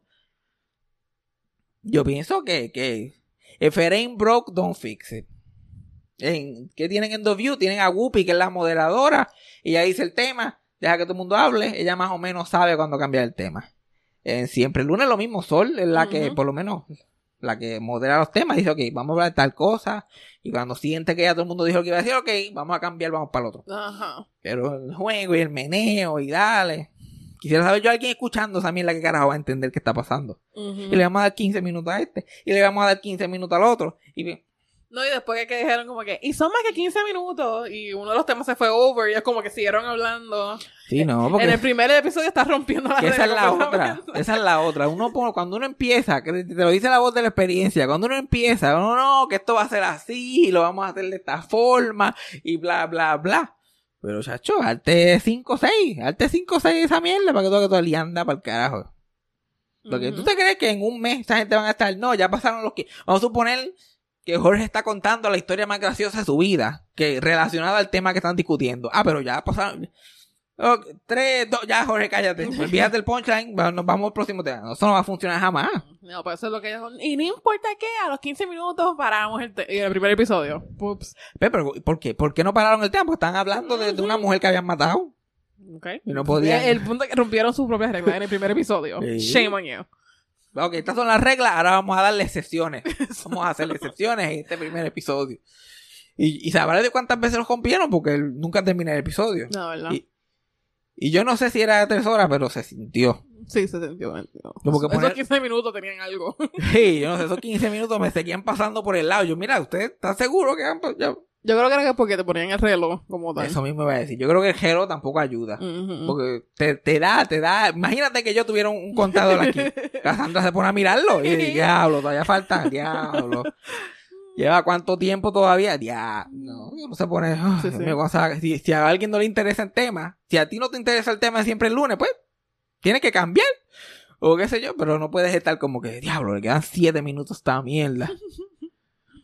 Speaker 3: Yo pienso que, que if it ain't broke, don't fix it. En, ¿Qué tienen en The View? Tienen a Whoopi, que es la moderadora. Y ella dice el tema, deja que todo el mundo hable. Ella más o menos sabe cuándo cambiar el tema. En Siempre el lunes lo mismo, Sol es la que por lo menos la que modera los temas, dice, ok, vamos a hablar de tal cosa. Y cuando siente que ya todo el mundo dijo lo que iba a decir, ok, vamos a cambiar, vamos para el otro.
Speaker 2: Ajá.
Speaker 3: Pero el juego y el meneo y dale. Quisiera saber yo a alguien escuchando esa mierda que carajo va a entender qué está pasando. Y le vamos a dar 15 minutos a este. Y le vamos a dar 15 minutos al otro. Y
Speaker 2: No, y después que, dijeron como que, y son más que 15 minutos, y uno de los temas se fue over, y es como que siguieron hablando.
Speaker 3: sí, no, porque
Speaker 2: En el primer episodio está rompiendo la
Speaker 3: esa es la otra. Esa es la otra. Uno pone- cuando uno empieza, que te lo dice la voz de la experiencia, cuando uno empieza, uno no, que esto va a ser así, y lo vamos a hacer de esta forma, y bla, bla, bla. Pero, chacho, arte 5-6, arte 5-6 esa mierda para que todo que todo el anda para el carajo. Porque tú
Speaker 2: Ujú.
Speaker 3: te crees que en un mes esa gente van a estar, no, ya pasaron los que, vamos a suponer que Jorge está contando la historia más graciosa de su vida, que relacionada al tema que están discutiendo. Ah, pero ya pasaron, tres, dos, ya Jorge, cállate, olvídate del punchline, nos vamos al próximo tema. Eso no va a funcionar jamás.
Speaker 2: No, pues eso es lo que ellos Y no importa qué, a los 15 minutos paramos el, el primer episodio. Pups.
Speaker 3: Pe- Pero, ¿por qué? ¿Por qué no pararon el tema? Porque están hablando de, de una mujer que habían matado.
Speaker 2: Ok.
Speaker 3: Y no podían.
Speaker 2: El punto es que rompieron sus propias reglas en el primer episodio.
Speaker 3: Sí.
Speaker 2: Shame on you.
Speaker 3: Ok, estas son las reglas, ahora vamos a darle excepciones. Vamos a hacerle excepciones en este primer episodio. Y, y sabrá de cuántas veces los rompieron porque nunca termina el episodio.
Speaker 2: No, ¿verdad?
Speaker 3: Y, y yo no sé si era de tres horas, pero se sintió.
Speaker 2: Sí, se sintió bien.
Speaker 3: Como que
Speaker 2: Esos
Speaker 3: poner-
Speaker 2: 15 minutos tenían algo.
Speaker 3: Sí, yo no sé, esos 15 minutos me seguían pasando por el lado. Yo, mira, ¿usted está seguro que han ya-
Speaker 2: Yo creo que era que porque te ponían el reloj como tal.
Speaker 3: Eso mismo iba a decir. Yo creo que el gelo tampoco ayuda. Porque te, te da, te da. Imagínate que yo tuviera un, contador aquí. Cassandra se pone a mirarlo y diablo, todavía falta, diablo. ¿Lleva cuánto tiempo todavía? Diablo. No, uno se pone. "Ay,
Speaker 2: Sí,
Speaker 3: Dios
Speaker 2: sí.
Speaker 3: mío, cuando se- si, si a alguien no le interesa el tema, si a ti no te interesa el tema siempre el lunes, pues tienes que cambiar. O qué sé yo, pero no puedes estar como que, diablo, le quedan siete minutos a esta mierda.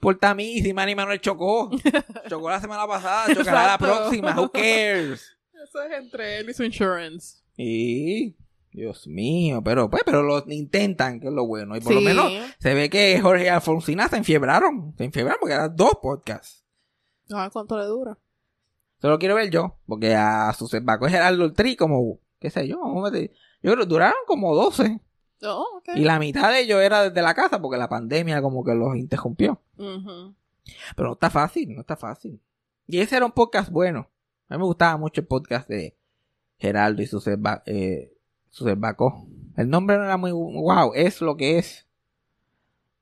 Speaker 3: Por a mí, si Manny Manuel chocó. Chocó la semana pasada, chocará la próxima. Who cares?
Speaker 2: Eso es entre él y su insurance.
Speaker 3: Y Dios mío, pero pues, pero lo intentan, que es lo bueno. Y por lo menos se ve que Jorge y Alfonsina se enfiebraron. Se enfiebraron porque eran dos podcasts.
Speaker 2: A ver cuánto le dura.
Speaker 3: Solo quiero ver yo, porque a su Gerardo el Tri, como, qué sé yo, yo creo que duraron como 12.
Speaker 2: Oh.
Speaker 3: Y la mitad de ellos era desde la casa, porque la pandemia como que los interrumpió. Pero no está fácil, no está fácil. Y ese era un podcast bueno. A mí me gustaba mucho el podcast de Geraldo y su eh, Baco. El nombre no era muy wow, es lo que es.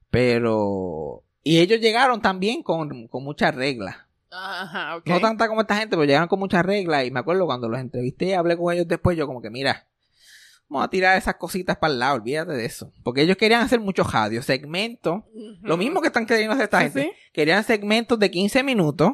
Speaker 3: Pero... Y ellos llegaron también con, con muchas reglas.
Speaker 2: Ajá.
Speaker 3: No tanta como esta gente, pero llegaron con muchas reglas. Y me acuerdo cuando los entrevisté hablé con ellos después, yo como que, mira, vamos a tirar esas cositas para el lado, olvídate de eso. Porque ellos querían hacer muchos radios, segmentos. Lo mismo que están queriendo hacer esta gente.
Speaker 2: sí.
Speaker 3: Querían segmentos de 15 minutos.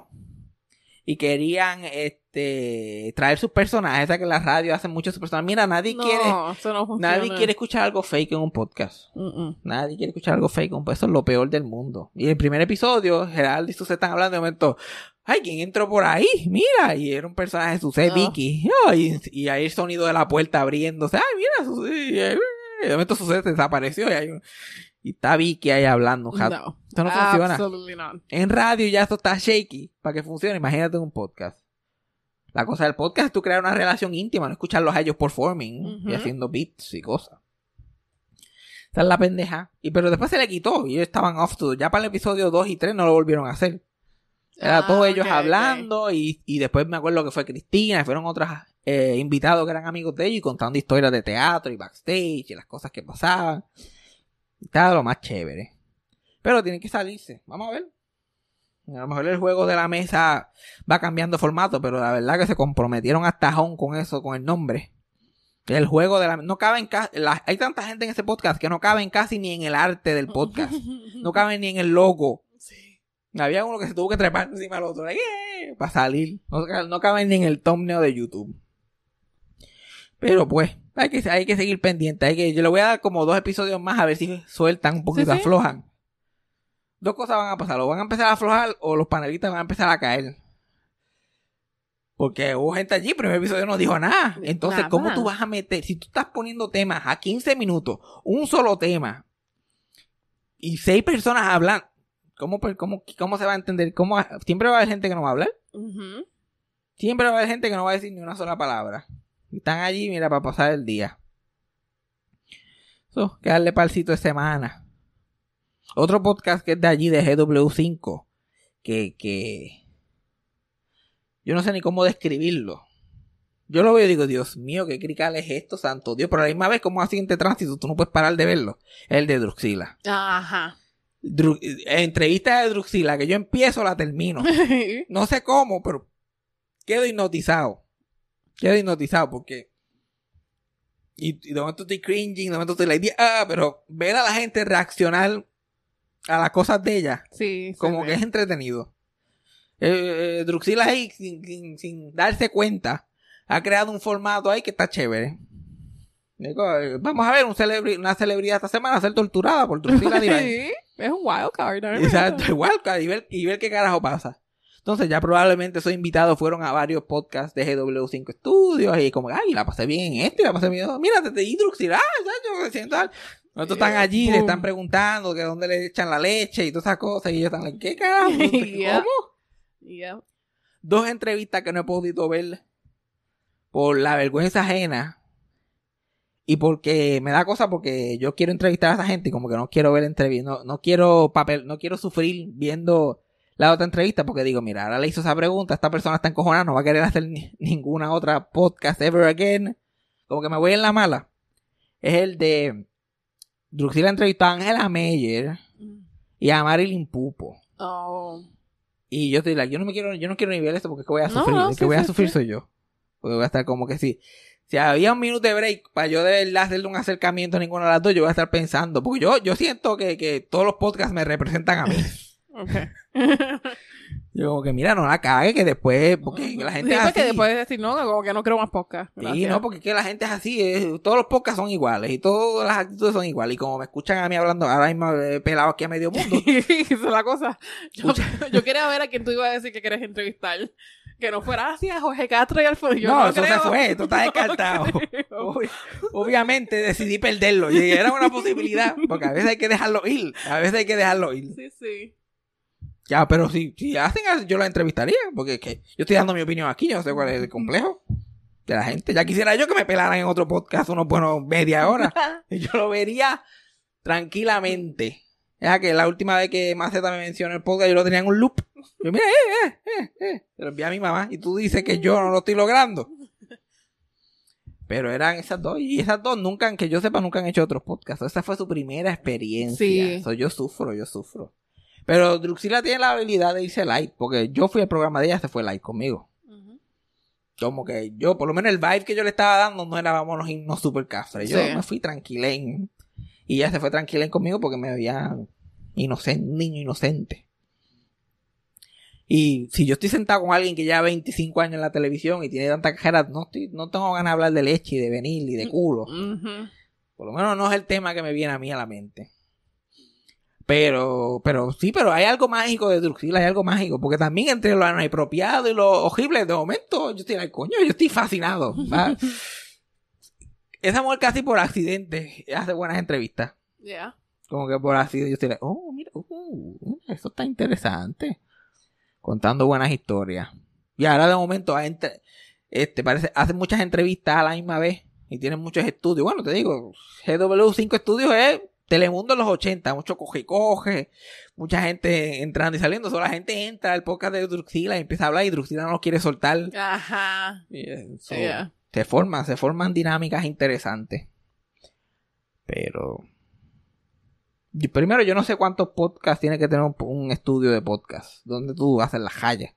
Speaker 3: Y querían este traer sus personajes. O sea que la radio hacen muchos sus personajes. Mira, nadie
Speaker 2: no,
Speaker 3: quiere.
Speaker 2: eso no.
Speaker 3: Nadie quiere escuchar algo fake en un podcast. Nadie quiere escuchar algo fake en un podcast. Eso es lo peor del mundo. Y el primer episodio, Geraldo y Susé están hablando de momento. Ay, ¿quién entró por ahí? Mira, y era un personaje de Susé,
Speaker 2: Ah.
Speaker 3: Vicky. Ay, y ahí el sonido de la puerta abriéndose. Ay, mira, Susé. Y de momento Susé desapareció y, hay un- y está Vicky ahí hablando.
Speaker 2: No.
Speaker 3: Esto no funciona.
Speaker 2: Not.
Speaker 3: En radio ya esto está shaky para que funcione. Imagínate un podcast. La cosa del podcast es tú crear una relación íntima, no escucharlos a ellos performing y haciendo beats y cosas. Esa es la pendeja. Y pero después se le quitó y ellos estaban off to. Ya para el episodio 2 y 3 no lo volvieron a hacer. Era
Speaker 2: Ah,
Speaker 3: todos ellos
Speaker 2: ok, ok.
Speaker 3: hablando y, y después me acuerdo que fue Cristina, y fueron otros eh, invitados que eran amigos de ellos y contando historias de teatro y backstage y las cosas que pasaban. Estaba lo más chévere. Pero tienen que salirse. Vamos a ver. A lo mejor el juego de la mesa va cambiando formato, pero la verdad que se comprometieron hasta Home con eso, con el nombre. El juego de la no caben ca- la- hay tanta gente en ese podcast que no caben casi ni en el arte del podcast. No caben ni en el logo. Había uno que se tuvo que trepar encima del otro. ¡eh! Para salir. No, no caben ni en el thumbnail de YouTube. Pero pues, hay que, hay que seguir pendiente. Hay que, yo le voy a dar como dos episodios más a ver si sueltan un poquito,
Speaker 2: Sí, sí.
Speaker 3: aflojan. Dos cosas van a pasar. O van a empezar a aflojar o los panelistas van a empezar a caer. Porque hubo gente allí, pero el episodio no dijo nada. Entonces,
Speaker 2: Nada.
Speaker 3: ¿cómo tú vas a meter? Si tú estás poniendo temas a 15 minutos, un solo tema, y seis personas hablan, ¿cómo, per- cómo, cómo se va a entender? ¿Cómo, siempre va a haber gente que no va a hablar. Siempre va a haber gente que no va a decir ni una sola palabra. Y están allí, mira, para pasar el día. Eso, que darle palcito de semana. Otro podcast que es de allí, de GW5, que, que yo no sé ni cómo describirlo. Yo lo veo y digo, Dios mío, qué crical es esto, santo Dios. Pero a la misma vez, como accidente de tránsito, tú no puedes parar de verlo. El de Druxila.
Speaker 2: Ajá.
Speaker 3: Dru- eh, entrevista de Druxila, que yo empiezo, la termino. No sé cómo, pero quedo hipnotizado. Quedo hipnotizado porque. Y, y de momento estoy cringing, de momento estoy like, ah, pero ver a la gente reaccionar a las cosas de ella,
Speaker 2: sí.
Speaker 3: como que es entretenido. Eh, eh, Druxila ahí, sin, sin- sin darse cuenta, ha creado un formato ahí que está chévere. Digo, Vamos a ver un celebri- una celebridad esta semana ser torturada por Druxila Divine.
Speaker 2: Es un wild card. ¿no?
Speaker 3: Exacto, igual, y ver, y ver qué carajo pasa. Entonces ya probablemente esos invitados fueron a varios podcasts de GW5 Studios y como, ay, la pasé bien en esto y la pasé bien. Mira, te Hidruxil, ah, ya, yo me siento tal. Nosotros están allí, le están preguntando que dónde le echan la leche y todas esas cosas y ellos están like, ¿qué carajo? ¿Cómo?
Speaker 2: Yeah.
Speaker 3: Dos entrevistas que no he podido ver por la vergüenza ajena y porque me da cosa porque yo quiero entrevistar a esa gente y como que no quiero ver entrevistas, no, no quiero papel, no quiero sufrir viendo la otra entrevista porque digo, mira, ahora le hizo esa pregunta, esta persona está encojonada, no va a querer hacer ni- ninguna otra podcast ever again. Como que me voy en la mala. Es el de Druxila entrevistó a Angela Meyer y a Marilyn Pupo.
Speaker 2: Oh.
Speaker 3: Y yo estoy like, yo no me quiero, yo no quiero ni ver esto porque es que voy a sufrir,
Speaker 2: no,
Speaker 3: el
Speaker 2: sí,
Speaker 3: que voy a
Speaker 2: sí,
Speaker 3: sufrir
Speaker 2: sí.
Speaker 3: soy yo. Porque voy a estar como que si, si había un minuto de break para yo de verdad hacerle un acercamiento a ninguna de las dos, yo voy a estar pensando, porque yo, yo siento que, que todos los podcasts me representan a mí.
Speaker 2: Okay.
Speaker 3: Yo como que mira, no la cague, que después, porque la gente
Speaker 2: Sí,
Speaker 3: es así.
Speaker 2: después de decir, no, como que no quiero más podcast.
Speaker 3: Sí, no, porque es que la gente es así, es- todos los podcasts son iguales y todas las actitudes son iguales. Y como me escuchan a mí hablando ahora mismo eh, pelado aquí a medio mundo,
Speaker 2: Esa es la cosa. Yo, yo quería ver a quién tú ibas a decir que quieres entrevistar. Que no fuera así a Jorge Castro y Alfonso. Yo
Speaker 3: No,
Speaker 2: no,
Speaker 3: eso
Speaker 2: creo.
Speaker 3: se fue, esto está descartado. obviamente decidí perderlo y era una posibilidad, porque a veces hay que dejarlo ir, a veces hay que dejarlo ir.
Speaker 2: Sí, sí.
Speaker 3: Ya, pero si, si hacen yo la entrevistaría, porque es que yo estoy dando mi opinión aquí, yo no sé cuál es el complejo de la gente. Ya quisiera yo que me pelaran en otro podcast unos buenos media hora. Y yo lo vería tranquilamente. Ya que la última vez que Maceta me mencionó el podcast, yo lo tenía en un loop. Yo, mira, eh, eh, eh, eh. Se lo envié a mi mamá. Y tú dices que yo no lo estoy logrando. Pero eran esas dos. Y esas dos nunca, han- que yo sepa, nunca han hecho otros podcasts. Esa fue su primera experiencia.
Speaker 2: Sí.
Speaker 3: So, yo sufro, yo sufro. Pero Druxila tiene la habilidad de irse light. Porque yo fui al programa de ella, se fue light conmigo. Como que yo, por lo menos el vibe que yo le estaba dando no era vámonos irnos super cafre. Yo
Speaker 2: Sí.
Speaker 3: me fui tranquilén. Y ella se fue tranquilén conmigo porque me veía inocente, un niño inocente. Y si yo estoy sentado con alguien que lleva 25 años en la televisión y tiene tanta cajera, no, estoy, no tengo ganas de hablar de leche y de venir y de culo. Por lo menos no es el tema que me viene a mí a la mente. Pero, pero sí, pero hay algo mágico de Druxila, hay algo mágico. Porque también entre lo inapropiado y lo horrible, de momento, yo estoy, coño, yo estoy fascinado. Esa mujer casi por accidente hace buenas entrevistas.
Speaker 2: Yeah.
Speaker 3: Como que por accidente yo estoy, like, oh, mira, uh, eso está interesante. Contando buenas historias. Y ahora de momento, entre- este, parece, hacen muchas entrevistas a la misma vez y tienen muchos estudios. Bueno, te digo, GW5 Estudios es Telemundo en los 80, mucho coge y coge, mucha gente entrando y saliendo. Solo la gente entra al podcast de Druxila y empieza a hablar y Druxila no lo quiere soltar.
Speaker 2: Ajá. Yeah.
Speaker 3: Se forman, se forman dinámicas interesantes. Pero. Primero, yo no sé cuántos podcasts tiene que tener un, estudio de podcast. Donde tú haces las calles.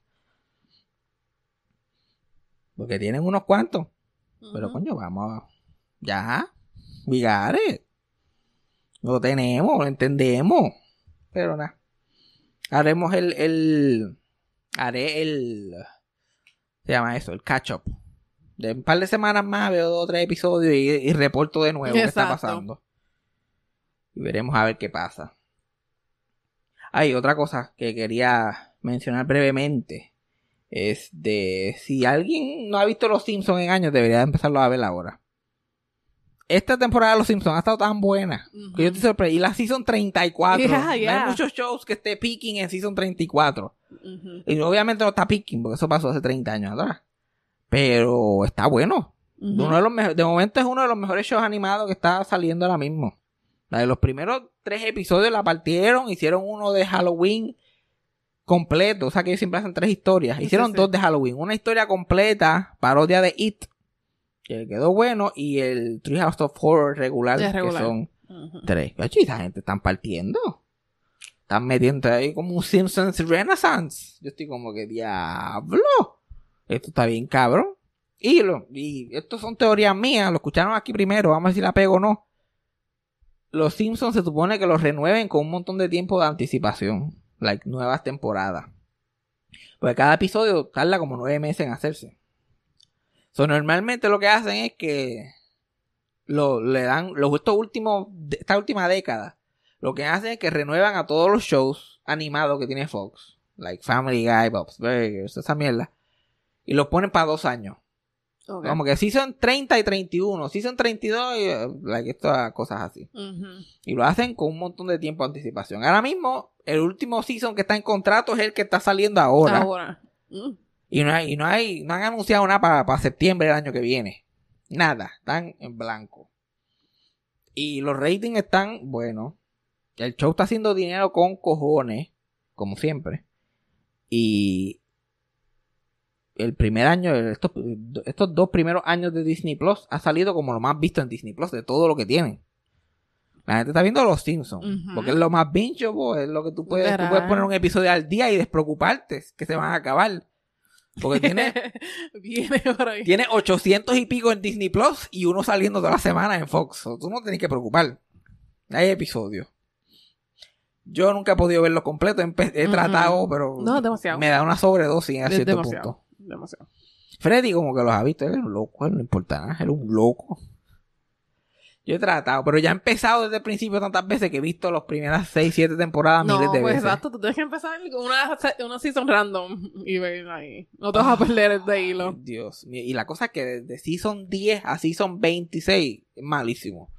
Speaker 3: Porque tienen unos cuantos. Pero coño, vamos. Ya. It. Lo tenemos, lo entendemos. Pero nada. Haremos el, el. Haré el. Se llama eso, el catch up. De un par de semanas más veo dos o tres episodios y, y reporto de nuevo qué está pasando. Y veremos a ver qué pasa. Hay otra cosa que quería mencionar brevemente. Es de si alguien no ha visto Los Simpsons en años, debería empezarlo a ver ahora. Esta temporada de Los Simpsons ha estado tan buena que yo estoy sorprendido. Y la Season 34.
Speaker 2: Yeah,
Speaker 3: No
Speaker 2: yeah.
Speaker 3: hay muchos shows que esté peaking en Season 34.
Speaker 2: Ujú.
Speaker 3: Y obviamente no está peaking porque eso pasó hace 30 años atrás. Pero está bueno. Uno de, los de momento es uno de los mejores shows animados que está saliendo ahora mismo. La de los primeros tres episodios la partieron, hicieron uno de Halloween completo, o sea que ellos siempre hacen tres historias. Hicieron
Speaker 2: sí.
Speaker 3: dos de Halloween, una historia completa, parodia de It, que quedó bueno, y el Treehouse of Horror regular, que son tres. Y esa gente están partiendo. Están metiendo ahí como un Simpsons Renaissance. Yo estoy como que diablo. Esto está bien cabrón. Y, lo, y esto son teorías mías. Lo escucharon aquí primero. Vamos a ver si la pego o no. Los Simpsons se supone que los renueven con un montón de tiempo de anticipación. Like nuevas temporadas. Porque cada episodio tarda como nueve meses en hacerse. So, normalmente lo que hacen es que lo, le dan los estos últimos esta última década lo que hacen es que renuevan a todos los shows animados que tiene Fox like Family Guy Bob's Burgers esa mierda y los ponen para dos años
Speaker 2: Ok.
Speaker 3: como que season 30 y 31 season 32 y eh, like estas cosas así y lo hacen con un montón de tiempo de anticipación ahora mismo el último season que está en contrato es el que está saliendo ahora
Speaker 2: Ahora. Mm.
Speaker 3: y no hay, y no hay, no han anunciado nada para septiembre del año que viene. Nada, están en blanco. Y los ratings están, bueno, el show está haciendo dinero con cojones, como siempre. Y el primer año, estos, estos dos primeros años de Disney Plus ha salido como lo más visto en Disney Plus de todo lo que tienen. La gente está viendo Los Simpsons, porque es lo más bingeable, es lo que tú puedes, tú puedes poner un episodio al día y despreocuparte que se van a acabar. Porque tiene,
Speaker 2: Viene por ahí.
Speaker 3: tiene 800 y pico en Disney Plus y uno saliendo toda la semana en Fox. So, tú no tienes que preocupar. Hay episodios. Yo nunca he podido verlo completo. He tratado, pero
Speaker 2: No, demasiado.
Speaker 3: me da una sobredosis a
Speaker 2: Es
Speaker 3: cierto
Speaker 2: demasiado.
Speaker 3: punto.
Speaker 2: Demasiado.
Speaker 3: Freddy como que los ha visto. Él era un loco. Él no importa nada. Él era un loco. Yo he tratado, pero ya he empezado desde el principio tantas veces que he visto las primeras 6, 7 temporadas
Speaker 2: No,
Speaker 3: miles de
Speaker 2: pues
Speaker 3: veces.
Speaker 2: exacto, tú tienes que empezar con una, una season random y ver ahí. No te vas a perder el de hilo.
Speaker 3: Dios mío. Y la cosa es que desde Season 10 a Season 26 es malísimo.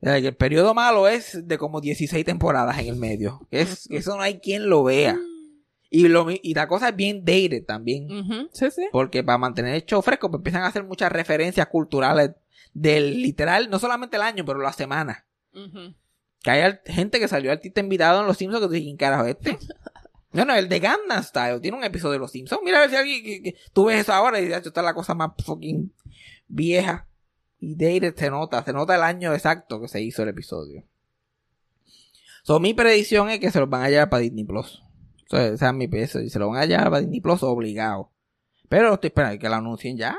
Speaker 3: El periodo malo es de como 16 temporadas en el medio. Es, eso no hay quien lo vea. Y, lo, mi- y la cosa es bien dated también.
Speaker 2: Ujú, Sí, sí.
Speaker 3: Porque para mantener el show fresco, pues empiezan a hacer muchas referencias culturales del literal, no solamente el año, pero la semana. Que hay gente que salió artista invitado en Los Simpsons que tú dices, ¿quién carajo es este? No, no, el de Gangnam Style tiene un episodio de Los Simpsons. Mira a ver si alguien, que- que- tú ves eso ahora y dices, esta es la cosa más fucking vieja. Y dated se nota, se nota el año exacto que se hizo el episodio. So, mi predicción es que se los van a llevar para Disney Plus. O sea, esa es mi peso. Y se lo van a llevar para Disney Plus obligado. Pero estoy esperando que lo anuncien ya.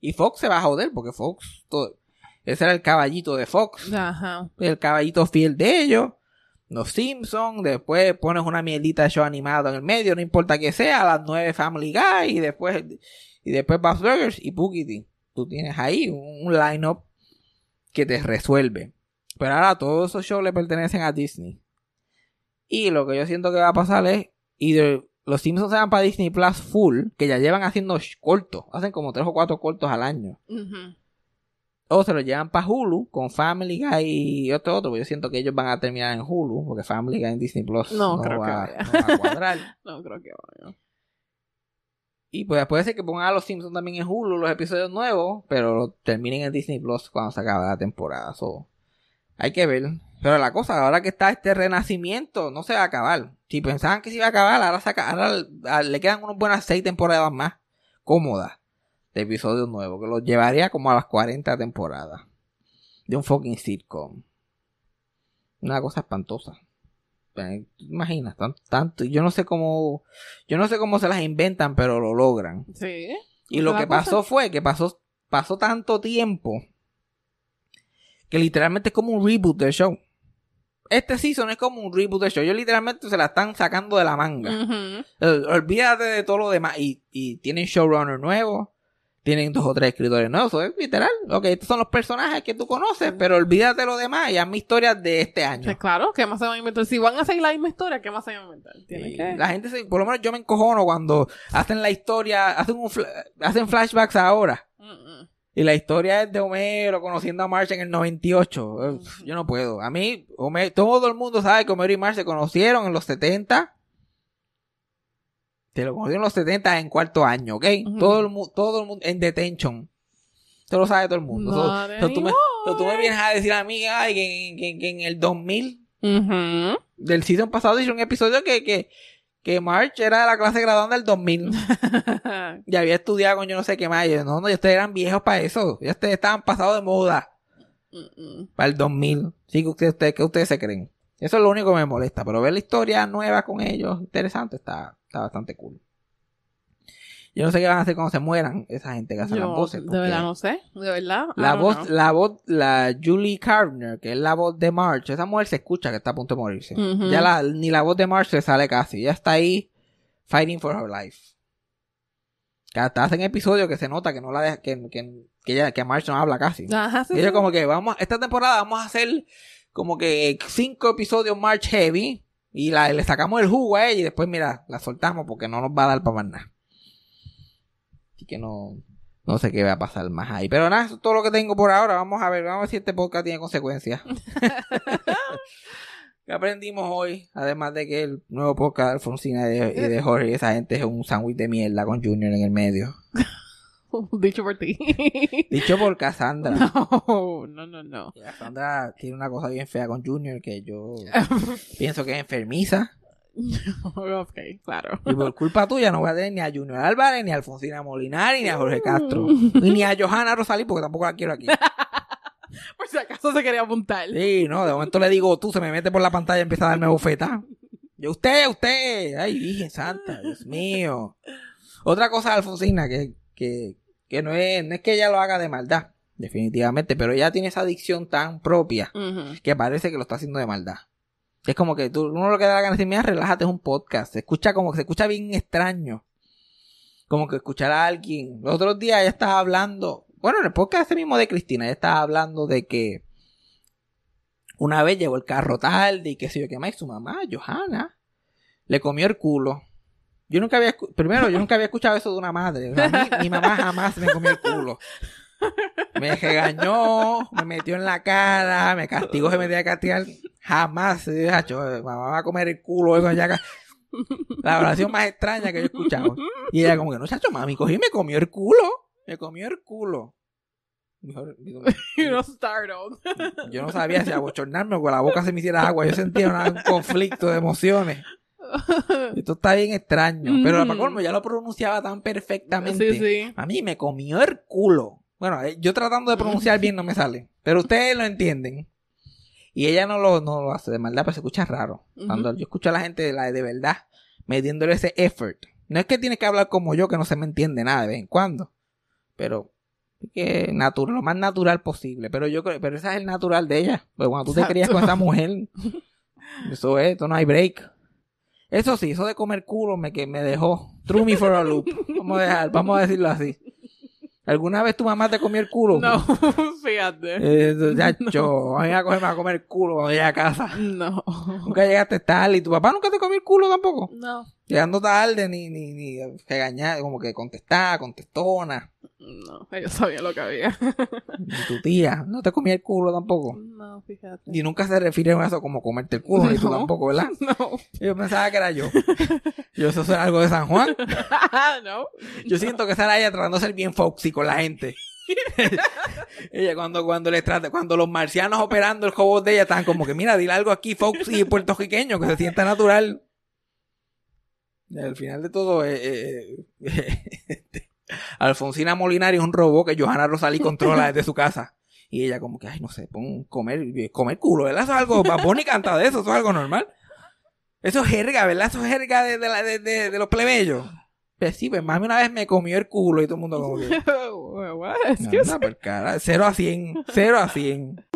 Speaker 3: Y Fox se va a joder porque Fox, todo- ese era el caballito de Fox
Speaker 2: Ajá.
Speaker 3: el caballito fiel de ellos. Los Simpsons, después pones una mierdita de show animado en el medio, no importa que sea, a las 9 Family Guy, y después, y después Bob's Burgers y Boogity. Tú tienes ahí un, un line-up que te resuelve. Pero ahora todos esos shows le pertenecen a Disney. Y lo que yo siento que va a pasar es, de- los Simpsons se van para Disney Plus full, que ya llevan haciendo cortos, hacen como tres o cuatro cortos al año. O se lo llevan para Hulu con Family Guy y otro otro. Porque yo siento que ellos van a terminar en Hulu. Porque Family Guy en Disney Plus
Speaker 2: No,
Speaker 3: no,
Speaker 2: creo que
Speaker 3: va,
Speaker 2: vaya.
Speaker 3: no va a cuadrar.
Speaker 2: No creo que vaya.
Speaker 3: y pues puede ser que pongan a los Simpsons también en Hulu los episodios nuevos. Pero terminen en Disney Plus cuando se acabe la temporada. So, hay que ver. Pero la cosa, ahora que está este renacimiento, no se va a acabar. Si pensaban que se iba a acabar, ahora, le quedan unas buenas seis temporadas más cómodas de episodios nuevos. Que los llevaría como a las 40 temporadas. De un fucking sitcom. Una cosa espantosa. Eh, ¿tú te imaginas, Tan- tanto. Yo no sé cómo. Yo no sé cómo se las inventan, pero lo logran.
Speaker 2: Sí.
Speaker 3: Y lo que
Speaker 2: cosa-
Speaker 3: pasó fue que pasó, pasó tanto tiempo que literalmente es como un reboot del show. Este season es como un reboot del show. Ellos literalmente se la están sacando de la manga. Eh, Olvídate de todo lo demás. Y, y tienen showrunner nuevo. Tienen dos o tres escritores nuevos. Eso es literal. Ok, estos son los personajes que tú conoces. Pero olvídate de lo demás. Y hazme historias de este año.
Speaker 2: Pues claro, ¿qué más se van a inventar? Si van a seguir la misma historia, ¿qué más se van a inventar? Que...
Speaker 3: La gente, se, por lo menos yo me encojono cuando hacen la historia. Hacen, un hacen flashbacks ahora. Y la historia es de Homero conociendo a Marge en el 98. Uf, Yo no puedo. A mí, Homero- todo el mundo sabe que Homero y Marge se conocieron en los 70. Se lo conocieron en los 70 en cuarto año, ¿ok? Todo, el mu- todo el mundo en detention. Eso lo sabe todo el mundo. So- so tú me-. Pero tú me vienes a decir a mí ay, que, que- que en el 2000
Speaker 2: Ujú.
Speaker 3: del season pasado hicieron un episodio que, que, que March era de la clase graduanda del 2000 y había estudiado con yo no sé qué más. Y yo, no, no, ustedes eran viejos para eso. Ya ustedes estaban pasados de moda para el 2000. Sí, que ustedes, ustedes, ¿qué ustedes se creen? Eso es lo único que me molesta. Pero ver la historia nueva con ellos, interesante, está, está bastante cool. Yo no sé qué van a hacer cuando se mueran esa gente que hace las
Speaker 2: Yo,
Speaker 3: voces.
Speaker 2: de verdad no sé. De verdad.
Speaker 3: La voz,
Speaker 2: know.
Speaker 3: la voz, la Julie Carner, que es la voz de March, esa mujer se escucha que está a punto de morirse. Ya la, ni la voz de March le sale casi. Ya está ahí fighting for her life. Que hasta hacen episodios que se nota que no la deja, que, que, que, ella- que March no habla casi.
Speaker 2: Ajá, sí, sí.
Speaker 3: como que vamos, esta temporada vamos a hacer como que cinco episodios March Heavy y la, le sacamos el jugo a ella y después mira, la soltamos porque no nos va a dar para más nada. Así que no, no sé qué va a pasar más ahí. Pero nada, eso es todo lo que tengo por ahora. Vamos a ver, vamos a ver si este podcast tiene consecuencias. ¿Qué aprendimos hoy? Además de que el nuevo podcast de Alfonsina y de, y de Jorge, esa gente es un sándwich de mierda con Junior en el medio.
Speaker 2: Dicho por ti.
Speaker 3: Dicho por Cassandra.
Speaker 2: no, no, no, no.
Speaker 3: Cassandra tiene una cosa bien fea con Junior que yo pienso que es enfermiza.
Speaker 2: ok, claro.
Speaker 3: Y por culpa tuya no voy a tener ni a Junior Álvarez, ni a Alfonsina Molinari, ni a Jorge Castro. Y ni a Johanna Rosalí porque tampoco la quiero aquí.
Speaker 2: Por si acaso se quería apuntar.
Speaker 3: Sí, no, de momento le digo tú, se me mete por la pantalla y empieza a darme bufeta. Yo, usted, usted. Ay, Virgen Santa, Dios mío. Otra cosa de Alfonsina que, que, que no, es, no es que ella lo haga de maldad, definitivamente, pero ella tiene esa adicción tan propia que parece que lo está haciendo de maldad. Es como que tú, uno lo que da la gana de decir, mira, relájate, es un podcast. Se escucha como que se escucha bien extraño. Como que escuchar a alguien. Los otros días ella estaba hablando, bueno, en el podcast ese mismo de Cristina, ella estaba hablando de que una vez llegó el carro tarde y qué sé yo qué más, y su mamá, Johanna, le comió el culo. Yo nunca había, primero, yo nunca había escuchado eso de una madre. Mí- mi mamá jamás me comió el culo. Me regañó, me metió en la cara, me castigó, se me tenía que castigar. Jamás, hacho, eh, mamá va a comer el culo. eso ca- La oración más extraña que yo he escuchado. Y ella como que, no, chacho, mami, cogí y me comió el culo. Me comió el culo. Mejor- yo no sabía si abochornarme o con la boca se me hiciera agua. Yo sentía una- un conflicto de emociones. Esto está bien extraño. Pero
Speaker 2: Mm.
Speaker 3: para colmo ya lo pronunciaba tan perfectamente.
Speaker 2: Sí, sí.
Speaker 3: A mí me comió el culo. Bueno, eh, yo tratando de pronunciar bien no me sale. Pero ustedes lo entienden. Y ella no lo, no lo hace de maldad, pero se escucha raro. Cuando yo escucho a la gente de, la, de verdad metiéndole ese effort. No es que tiene que hablar como yo, que no se me entiende nada de vez en cuando. Pero que natural, lo más natural posible. Pero yo creo, pero ese es el natural de ella. Pues cuando tú te crías con esa mujer, eso es, esto no hay break. Eso sí, eso de comer culo me, que me dejó. Threw me for a loop. Vamos a dejar, vamos a decirlo así. ¿Alguna vez tu mamá te comió el culo?
Speaker 2: No, fíjate.
Speaker 3: Eh, ya, yo, a mí me va a me va a comer el culo cuando llegue a casa.
Speaker 2: No.
Speaker 3: Nunca llegaste tarde y tu papá nunca te comió el culo tampoco.
Speaker 2: No.
Speaker 3: Llegando tarde, ni, ni, ni regañar, como que contestar, contestona.
Speaker 2: No. Ellos sabían lo que había.
Speaker 3: Ni tu tía, no te comía el culo tampoco.
Speaker 2: No, fíjate.
Speaker 3: Y nunca se refieren a eso como comerte el culo, ni tú
Speaker 2: No.
Speaker 3: tampoco, ¿verdad?
Speaker 2: No.
Speaker 3: Yo pensaba que era yo. Yo, eso es algo de San Juan.
Speaker 2: no.
Speaker 3: Yo siento que esa era ella tratando de ser bien foxy con la gente. ella cuando, cuando le trata, cuando los marcianos operando el robot de ella estaban como que, mira, dile algo aquí foxy puertorriqueño que se sienta natural. Y al final de todo, eh, eh, eh, Alfonsina Molinari es un robot que Johanna Rosalí controla desde su casa. Y ella como que, ay, no sé, pon comer, comer culo, ¿verdad? Eso es algo, Bunny canta de eso, eso es algo normal. Eso es jerga, ¿verdad? Eso es jerga de, de, la- de, de- de los plebeyos. Pues sí, pues mami una vez me comió el culo y todo el mundo como que...
Speaker 2: What?
Speaker 3: Por cara. 0 a 100. 0 a 100.